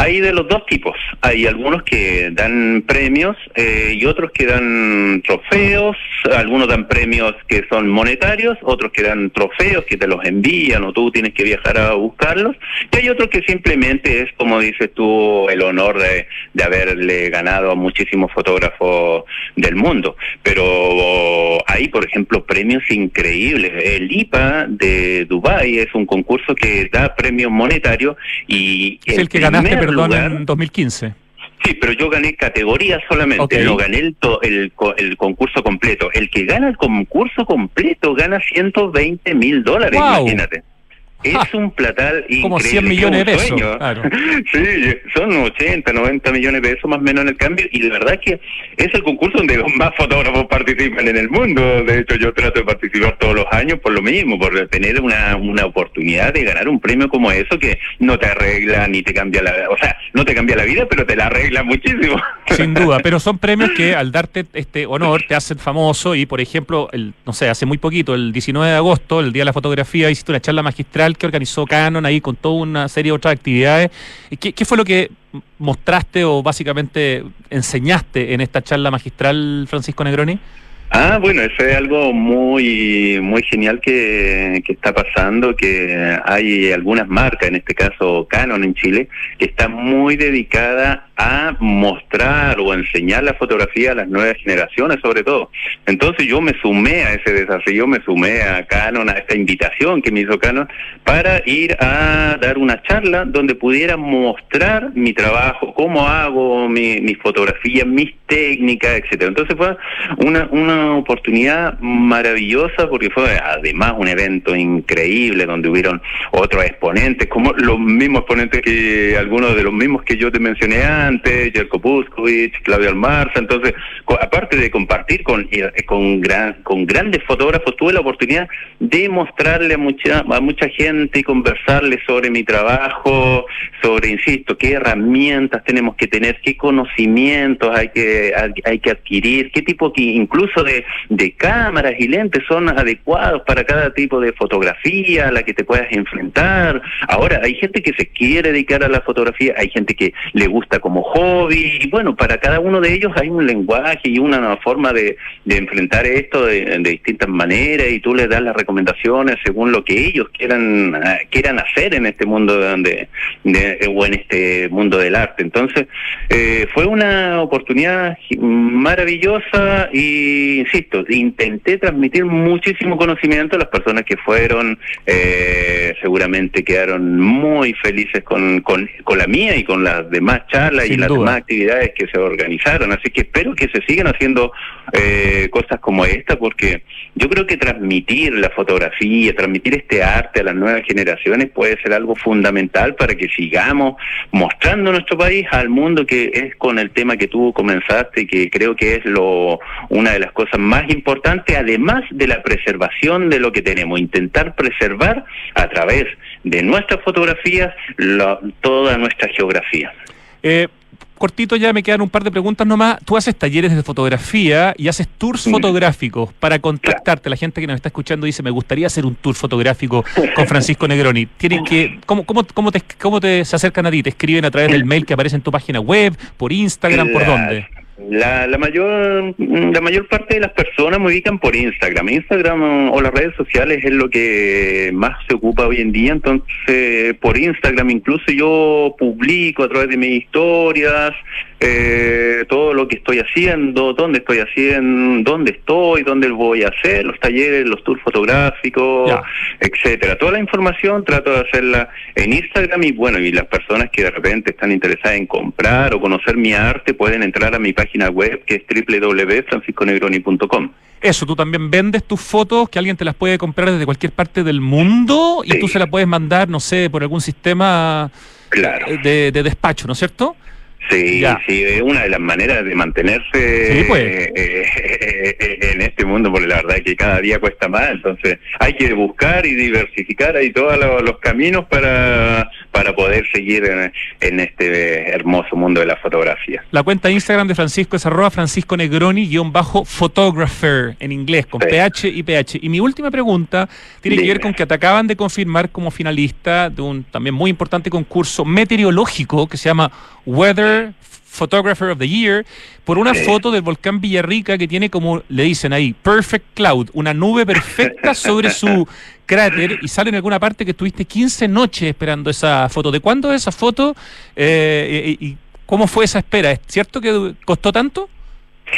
Hay de los dos tipos. Hay algunos que dan premios eh, y otros que dan trofeos. Algunos dan premios que son monetarios, otros que dan trofeos que te los envían o tú tienes que viajar a buscarlos. Y hay otros que simplemente es, como dices tú, el honor de, de haberle ganado a muchísimos fotógrafos del mundo. Pero hay, por ejemplo, premios increíbles. El IPA de Dubai es un concurso que da premios monetarios y es el, que ganaste perdón, en 2015. Sí, pero yo gané categoría solamente, no gané el, el, el, concurso completo. El que gana el concurso completo gana 120 mil dólares, imagínate. Es un platal increíble. Como 100 millones de pesos. sí, son 80, 90 millones de pesos más o menos en el cambio. Y de verdad que es el concurso donde más fotógrafos participan en el mundo. De hecho, yo trato de participar todos los años por lo mismo, por tener una, una oportunidad de ganar un premio como eso que no te arregla ni te cambia la O sea, no te cambia la vida, pero te la arregla muchísimo. Sin duda, pero son premios que al darte este honor te hacen famoso. Y por ejemplo, el, no sé, hace muy poquito, el 19 de agosto, el Día de la Fotografía, hiciste una charla magistral que organizó Canon ahí con toda una serie de otras actividades. ¿Qué, qué fue lo que mostraste o básicamente enseñaste en esta charla magistral, Francisco Negroni? Ah, bueno, eso es algo muy muy genial que, está pasando, que hay algunas marcas, en este caso Canon en Chile, que está muy dedicada a mostrar o enseñar la fotografía a las nuevas generaciones sobre todo. Entonces yo me sumé a ese desafío, me sumé a Canon, a esta invitación que me hizo Canon, para ir a dar una charla donde pudiera mostrar mi trabajo, cómo hago mi, mis fotografías, mis técnicas, etcétera. Entonces fue una, una oportunidad maravillosa porque fue además un evento increíble donde hubieron otros exponentes, como los mismos exponentes que algunos de los mismos que yo te mencioné antes, Jerko Puskovic, Claudio Almarza. Entonces, aparte de compartir con, eh, con, con grandes fotógrafos, tuve la oportunidad de mostrarle a mucha, a mucha gente y conversarle sobre mi trabajo, sobre, insisto, qué herramientas tenemos que tener, qué conocimientos hay que, hay que adquirir, qué tipo que incluso de, de cámaras y lentes son adecuados para cada tipo de fotografía a la que te puedas enfrentar. Ahora, hay gente que se quiere dedicar a la fotografía, hay gente que le gusta como hobby, y bueno, para cada uno de ellos hay un lenguaje y una forma de, enfrentar esto de, distintas maneras y tú les das las recomendaciones según lo que ellos quieran quieran hacer en este mundo de, o en este mundo del arte. Entonces, eh, fue una oportunidad maravillosa y, insisto, intenté transmitir muchísimo conocimiento a las personas que fueron, eh, seguramente quedaron muy felices con, con, la mía y con las demás charlas y las demás actividades que se organizaron. Así que espero que se sigan haciendo eh, cosas como esta porque yo creo que transmitir la fotografía, transmitir este arte a las nuevas generaciones puede ser algo fundamental para que sigamos mostrando nuestro país al mundo que es con el tema que tú comenzaste, que creo que es lo una de las cosas más importantes, además de la preservación de lo que tenemos, intentar preservar a través de nuestras fotografías toda nuestra geografía. Eh, cortito ya me quedan un par de preguntas nomás. Tú haces talleres de fotografía y haces tours fotográficos para contactarte. La gente que nos está escuchando dice, me gustaría hacer un tour fotográfico con Francisco Negroni. Tienen que, ¿cómo, cómo, cómo, te, ¿Cómo te se acercan a ti? ¿Te escriben a través del mail que aparece en tu página web? ¿Por Instagram? ¿Por dónde? La, la mayor la mayor parte de las personas me ubican por Instagram. Instagram o las redes sociales es lo que más se ocupa hoy en día. Entonces, por Instagram incluso yo publico a través de mis historias eh, todo lo que estoy haciendo, dónde estoy haciendo, dónde estoy, dónde voy a hacer, los talleres, los tours fotográficos, etcétera. Toda la información trato de hacerla en Instagram y bueno, y las personas que de repente están interesadas en comprar o conocer mi arte pueden entrar a mi página web que es www.francisconegroni.com. Eso, tú también vendes tus fotos que alguien te las puede comprar desde cualquier parte del mundo y tú se las puedes mandar, no sé, por algún sistema de, de despacho, ¿no es cierto? Sí, sí, es una de las maneras de mantenerse pues. eh, eh, eh, en este mundo, porque la verdad es que cada día cuesta más, entonces hay que buscar y diversificar ahí todos los, caminos para, para poder seguir en, este hermoso mundo de la fotografía. La cuenta Instagram de Francisco es arroba Francisco Negroni guion bajo photographer en inglés, con PH y PH. Y mi última pregunta tiene que ver con que te acaban de confirmar como finalista de un también muy importante concurso meteorológico que se llama Weather Photographer of the Year por una foto del volcán Villarrica que tiene como le dicen ahí, Perfect Cloud, una nube perfecta sobre su cráter y sale en alguna parte que estuviste 15 noches esperando esa foto. ¿De cuándo es esa foto eh, y cómo fue esa espera? ¿Es cierto que costó tanto?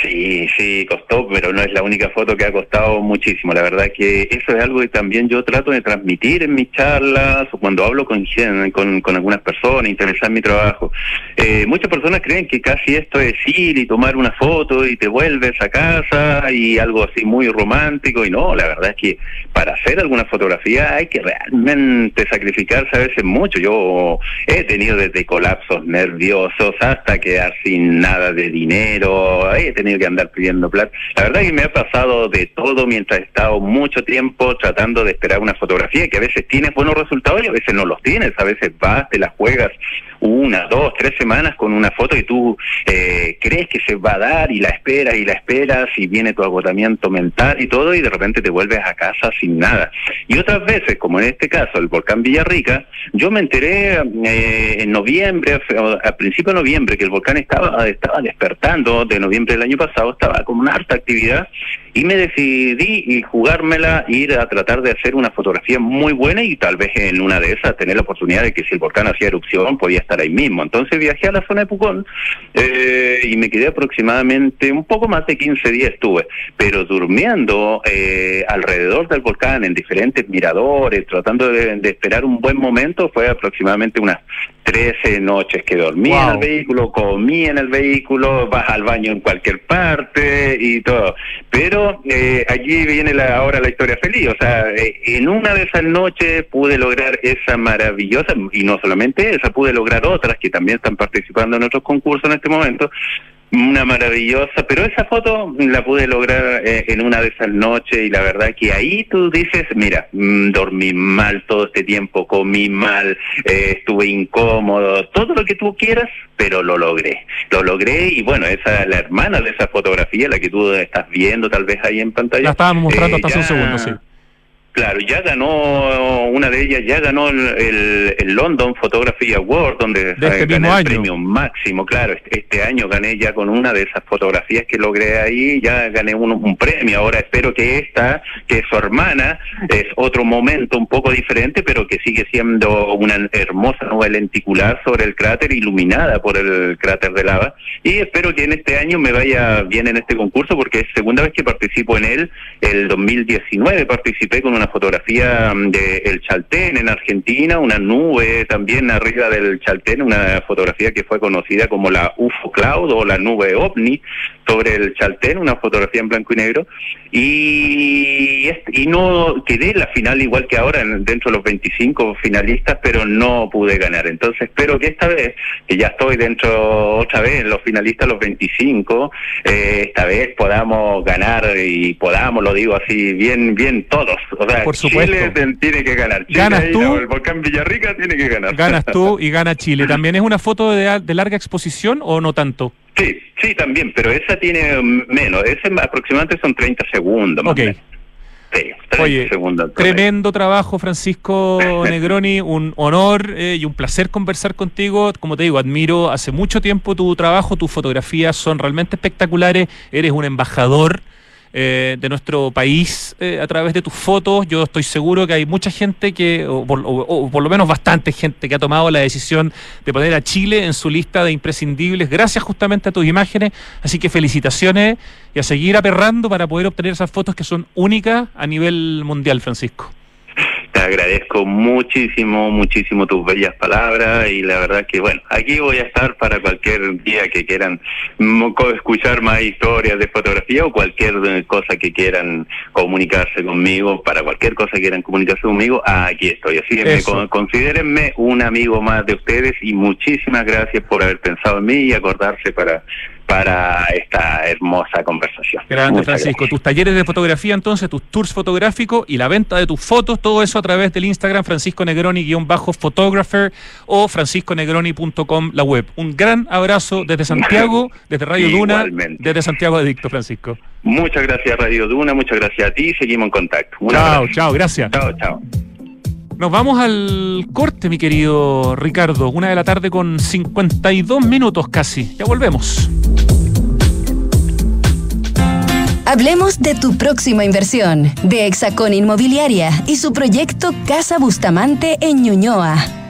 Sí, sí, costó, pero no es la única foto que ha costado muchísimo. La verdad que eso es algo que también yo trato de transmitir en mis charlas o cuando hablo con, con, con algunas personas, interesar mi trabajo. Eh, muchas personas creen que casi esto es ir y tomar una foto y te vuelves a casa y algo así muy romántico y no, la verdad es que para hacer alguna fotografía hay que realmente sacrificarse a veces mucho. Yo he tenido desde colapsos nerviosos hasta quedar sin nada de dinero tenido que andar pidiendo plata. La verdad es que me ha pasado de todo mientras he estado mucho tiempo tratando de esperar una fotografía que a veces tienes buenos resultados y a veces no los tienes, a veces vas, te las juegas una, dos, tres semanas con una foto y tú eh, crees que se va a dar y la esperas y la esperas y viene tu agotamiento mental y todo y de repente te vuelves a casa sin nada. Y otras veces, como en este caso, el volcán Villarrica, yo me enteré eh, en noviembre, a principio de noviembre, que el volcán estaba, estaba despertando de noviembre del año pasado, estaba con una harta actividad y me decidí y jugármela, ir a tratar de hacer una fotografía muy buena y tal vez en una de esas tener la oportunidad de que si el volcán hacía erupción podía estar ahí mismo. Entonces viajé a la zona de Pucón eh, y me quedé aproximadamente un poco más de 15 días estuve, pero durmiendo eh, alrededor del volcán en diferentes miradores, tratando de, esperar un buen momento, fue aproximadamente unas 13 noches que dormí en el vehículo, comí en el vehículo, vas al baño en cualquier parte y todo. Pero eh, allí viene la, ahora la historia feliz. O sea, eh, en una de esas noches pude lograr esa maravillosa, y no solamente esa, pude lograr otras que también están participando en otros concursos en este momento, una maravillosa, pero esa foto la pude lograr eh, en una de esas noches y la verdad que ahí tú dices, mira, mm, dormí mal todo este tiempo, comí mal, eh, estuve incómodo, todo lo que tú quieras, pero lo logré, lo logré y bueno, esa la hermana de esa fotografía, la que tú estás viendo tal vez ahí en pantalla. La estábamos mostrando hasta hace un segundo, sí Claro, ya ganó, una de ellas ya ganó el, London Photography Award, donde de este gané el premio máximo, claro, este, este, año gané ya con una de esas fotografías que logré ahí, ya gané un, un, premio, ahora espero que esta, que es su hermana, es otro momento un poco diferente, pero que sigue siendo una hermosa nube lenticular sobre el cráter, iluminada por el cráter de lava, y espero que en este año me vaya bien en este concurso, porque es segunda vez que participo en él, el 2019 participé con una fotografía mm, de el Chaltén en Argentina, una nube también arriba del Chaltén, una fotografía que fue conocida como la UFO Cloud o la nube OVNI sobre el Chaltén, una fotografía en blanco y negro, y, y no quedé en la final igual que ahora dentro de los 25 finalistas, pero no pude ganar. Entonces espero que esta vez, que ya estoy dentro otra vez en los finalistas, los 25, eh, esta vez podamos ganar y podamos, lo digo así, bien, bien todos. O sea, Por supuesto. Chile tiene que ganar. ganas tú. el volcán Villarrica tiene que ganar. Ganas tú y gana Chile. ¿También es una foto de, de larga exposición o no tanto? Sí, sí, también, pero esa tiene menos. Ese aproximadamente son 30 segundos. ok. Sí, Oye, segundos, tremendo trabajo, Francisco Negroni. Un honor eh, y un placer conversar contigo. Como te digo, admiro hace mucho tiempo tu trabajo, tus fotografías son realmente espectaculares. Eres un embajador eh, de nuestro país eh, a través de tus fotos. Yo estoy seguro que hay mucha gente que, o por, lo menos bastante gente, que ha tomado la decisión de poner a Chile en su lista de imprescindibles gracias justamente a tus imágenes. Así que felicitaciones y a seguir aperrando para poder obtener esas fotos que son únicas a nivel mundial, Francisco. Te agradezco muchísimo, muchísimo tus bellas palabras y la verdad que, bueno, aquí voy a estar para cualquier día que quieran escuchar más historias de fotografía o cualquier cosa que quieran comunicarse conmigo, para cualquier cosa que quieran comunicarse conmigo, aquí estoy. Así que considérenme un amigo más de ustedes y muchísimas gracias por haber pensado en mí y acordarse para para esta hermosa conversación. Grande, Francisco. Tus talleres de fotografía, entonces, tus tours fotográficos y la venta de tus fotos, todo eso a través del Instagram Francisco Negroni-photographer o francisconegroni.com, la web. Un gran abrazo desde Santiago, desde Radio Duna, desde Santiago Adicto, Francisco. Muchas gracias, Radio Duna, muchas gracias a ti. Seguimos en contacto. chao, chao, gracias. Chao, chao. Nos vamos al corte, mi querido Ricardo. Una de la tarde con 52 minutos casi. Ya volvemos. Hablemos de tu próxima inversión, de Hexacón Inmobiliaria y su proyecto Casa Bustamante en Ñuñoa.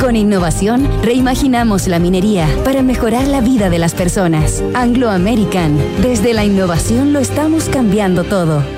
Con innovación reimaginamos la minería para mejorar la vida de las personas. Anglo American. Desde la innovación lo estamos cambiando todo.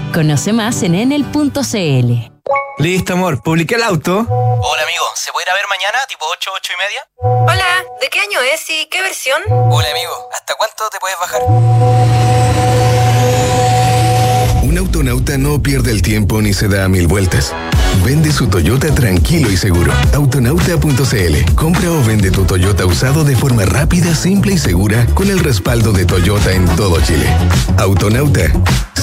Conoce más en enel.cl. Listo, amor. Publiqué el auto. Hola, amigo. ¿Se puede ir a ver mañana, tipo 8, 8 y media? Hola. ¿De qué año es y qué versión? Hola, amigo. ¿Hasta cuánto te puedes bajar? Un autonauta no pierde el tiempo ni se da mil vueltas. Vende su Toyota tranquilo y seguro. Autonauta.cl. Compra o vende tu Toyota usado de forma rápida, simple y segura con el respaldo de Toyota en todo Chile. Autonauta.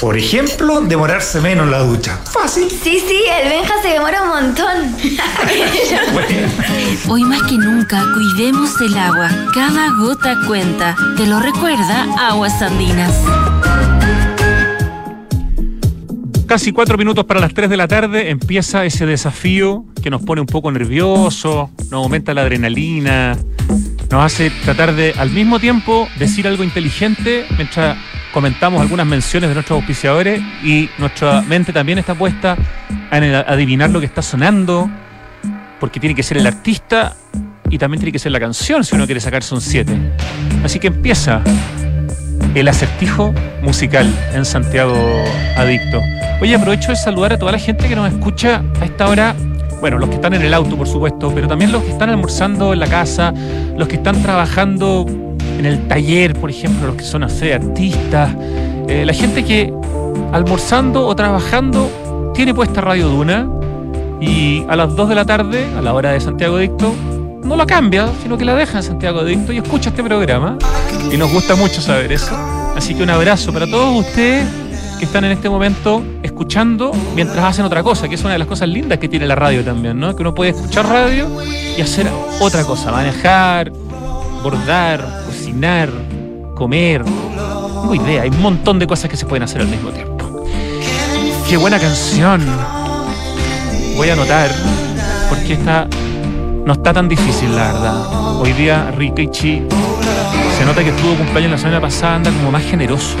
Por ejemplo, demorarse menos en la ducha. Fácil. Sí, sí, el Benja se demora un montón. Hoy más que nunca, cuidemos el agua. Cada gota cuenta. Te lo recuerda Aguas Andinas. Casi cuatro minutos para las 3 de la tarde empieza ese desafío que nos pone un poco nerviosos, nos aumenta la adrenalina, nos hace tratar de al mismo tiempo decir algo inteligente mientras comentamos algunas menciones de nuestros auspiciadores y nuestra mente también está puesta en adivinar lo que está sonando, porque tiene que ser el artista y también tiene que ser la canción si uno quiere sacarse un 7. Así que empieza el acertijo musical en Santiago Adicto. Oye, aprovecho de saludar a toda la gente que nos escucha a esta hora. Bueno, los que están en el auto, por supuesto, pero también los que están almorzando en la casa, los que están trabajando en el taller, por ejemplo, los que son hacer artistas, eh, la gente que almorzando o trabajando tiene puesta Radio Duna y a las 2 de la tarde, a la hora de Santiago Adicto, no la cambia, sino que la deja en Santiago Adicto y escucha este programa. Y nos gusta mucho saber eso. Así que un abrazo para todos ustedes que están en este momento escuchando mientras hacen otra cosa, que es una de las cosas lindas que tiene la radio también, ¿no? Que uno puede escuchar radio y hacer otra cosa, manejar, bordar, cocinar, comer. Tengo idea, hay un montón de cosas que se pueden hacer al mismo tiempo. Qué buena canción. Voy a anotar, porque esta no está tan difícil, la verdad. Hoy día Rikichi se nota que estuvo cumpleaños la semana pasada, anda como más generoso.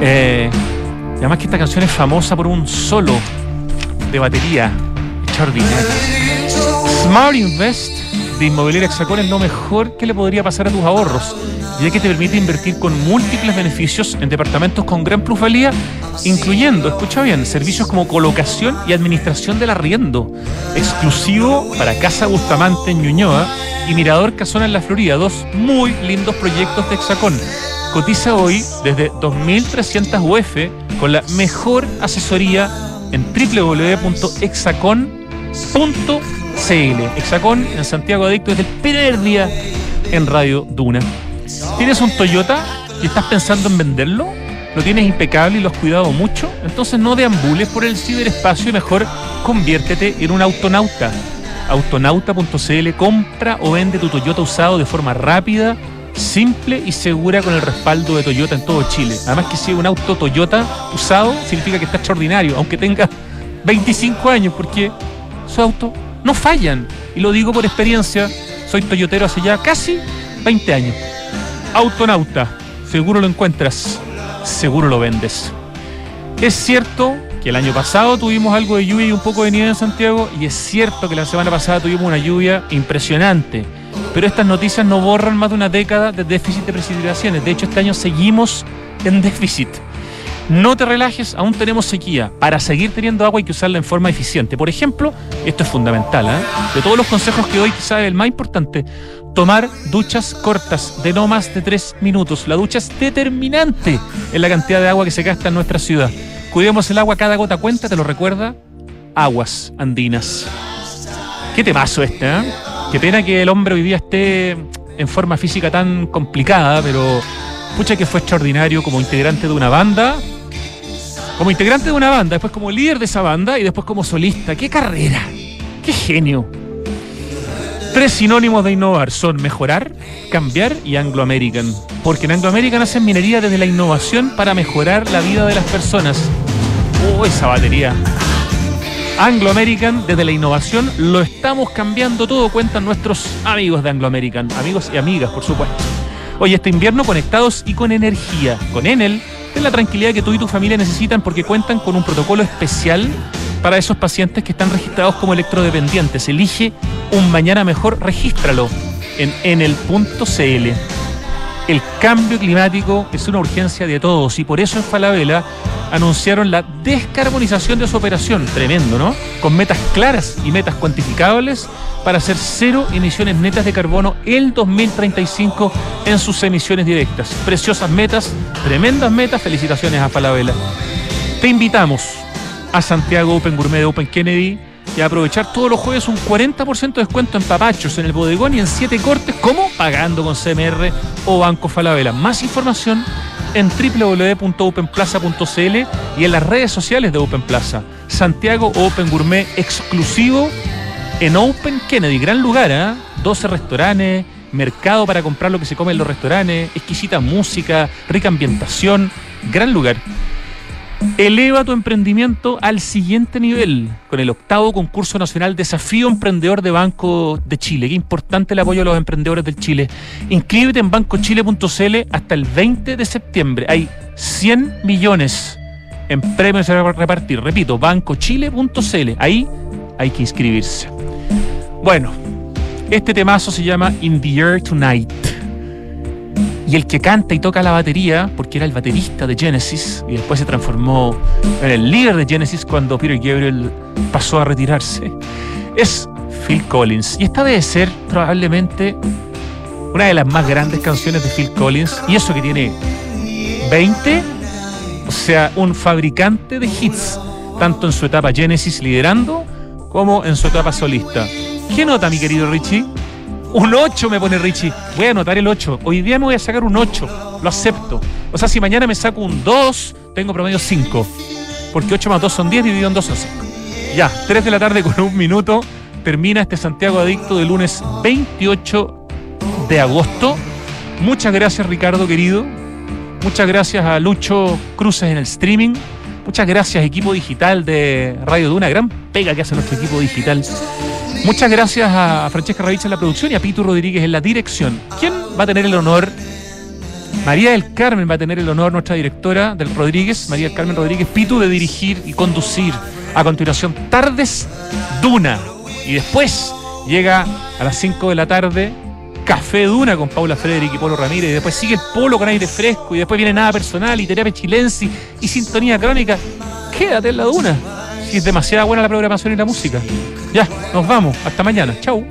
Eh, además que esta canción es famosa por un solo de batería extraordinario. Smart Invest de Inmobiliaria Hexacón es lo mejor que le podría pasar a tus ahorros, ya que te permite invertir con múltiples beneficios en departamentos con gran plusvalía, incluyendo, escucha bien, servicios como colocación y administración del arriendo, exclusivo para Casa Bustamante en Ñuñoa y Mirador Casona en la Florida, dos muy lindos proyectos de Hexacón. Cotiza hoy desde 2.300 UF con la mejor asesoría en www.hexacon.cl. Hexacón en Santiago Adicto desde el primer día en Radio Duna. ¿Tienes un Toyota y estás pensando en venderlo? ¿Lo tienes impecable y lo has cuidado mucho? Entonces no deambules por el ciberespacio y mejor conviértete en un autonauta. Autonauta.cl compra o vende tu Toyota usado de forma rápida, simple y segura con el respaldo de Toyota en todo Chile. Además que si un auto Toyota usado significa que está extraordinario, aunque tenga 25 años, porque su auto no fallan. Y lo digo por experiencia, soy toyotero hace ya casi 20 años. Autonauta, seguro lo encuentras, seguro lo vendes. Es cierto que el año pasado tuvimos algo de lluvia y un poco de nieve en Santiago, y es cierto que la semana pasada tuvimos una lluvia impresionante. Pero estas noticias no borran más de una década de déficit de precipitaciones. De hecho, este año seguimos en déficit. No te relajes, aún tenemos sequía. Para seguir teniendo agua hay que usarla en forma eficiente. Por ejemplo, esto es fundamental, ¿eh? de todos los consejos que doy, quizás el más importante, tomar duchas cortas de no más de tres minutos. La ducha es determinante en la cantidad de agua que se gasta en nuestra ciudad. Cuidemos el agua, cada gota cuenta, te lo recuerda. Aguas andinas. Qué temazo este, ¿eh? Qué pena que el hombre hoy día esté en forma física tan complicada, pero pucha que fue extraordinario como integrante de una banda Como integrante de una banda, después como líder de esa banda y después como solista. ¡Qué carrera! ¡Qué genio! Tres sinónimos de innovar son mejorar, cambiar y Anglo American. Porque en Anglo American hacen minería desde la innovación para mejorar la vida de las personas. ¡Oh, esa batería! Anglo American, desde la innovación, lo estamos cambiando todo, cuentan nuestros amigos de Anglo American. Amigos y amigas, por supuesto. Hoy este invierno conectados y con energía. Con Enel, ten la tranquilidad que tú y tu familia necesitan porque cuentan con un protocolo especial para esos pacientes que están registrados como electrodependientes. Elige un mañana mejor, regístralo en enel.cl. El cambio climático es una urgencia de todos y por eso en Falabella anunciaron la descarbonización de su operación, tremendo, ¿no? Con metas claras y metas cuantificables para hacer cero emisiones netas de carbono el 2035 en sus emisiones directas. Preciosas metas, tremendas metas, felicitaciones a Falabella. Te invitamos a Santiago Open Gourmet de Open Kennedy y aprovechar todos los jueves un 40% de descuento en papachos, en el bodegón y en 7 cortes, como pagando con CMR o Banco Falabella. Más información en www.openplaza.cl y en las redes sociales de Open Plaza. Santiago Open Gourmet exclusivo en Open Kennedy, gran lugar, ¿eh? 12 restaurantes, mercado para comprar lo que se come en los restaurantes, exquisita música, rica ambientación, gran lugar. Eleva tu emprendimiento al siguiente nivel con el octavo concurso nacional Desafío Emprendedor de Banco de Chile. Qué importante el apoyo a los emprendedores del Chile. Inscríbete en bancochile.cl hasta el 20 de septiembre. Hay 100 millones en premios a repartir. Repito, bancochile.cl. Ahí hay que inscribirse. Bueno, este temazo se llama In the Air Tonight. Y el que canta y toca la batería, porque era el baterista de Genesis, y después se transformó en el líder de Genesis cuando Peter Gabriel pasó a retirarse, es Phil Collins. Y esta debe ser probablemente una de las más grandes canciones de Phil Collins. Y eso que tiene 20, o sea, un fabricante de hits, tanto en su etapa Genesis liderando, como en su etapa solista. ¿Qué nota, mi querido Richie? Un 8 me pone Richie. Voy a anotar el 8. Hoy día me voy a sacar un 8. Lo acepto. O sea, si mañana me saco un 2, tengo promedio 5. Porque 8 más 2 son 10, dividido en 2 son 5. Ya, 3 de la tarde con un minuto. Termina este Santiago Adicto de lunes 28 de agosto. Muchas gracias, Ricardo, querido. Muchas gracias a Lucho Cruces en el streaming. Muchas gracias, equipo digital de Radio Duna. Gran pega que hace nuestro equipo digital. Muchas gracias a Francesca Ravich en la producción y a Pitu Rodríguez en la dirección. ¿Quién va a tener el honor? María del Carmen va a tener el honor, nuestra directora del Rodríguez, María del Carmen Rodríguez, Pitu, de dirigir y conducir a continuación Tardes Duna. Y después llega a las 5 de la tarde Café Duna con Paula Frederick y Polo Ramírez. Y después sigue el Polo con aire fresco. Y después viene Nada Personal y Terapia Chilensi y Sintonía Crónica. Quédate en la Duna. Si es demasiado buena la programación y la música. Ya, nos vamos. Hasta mañana. Chau.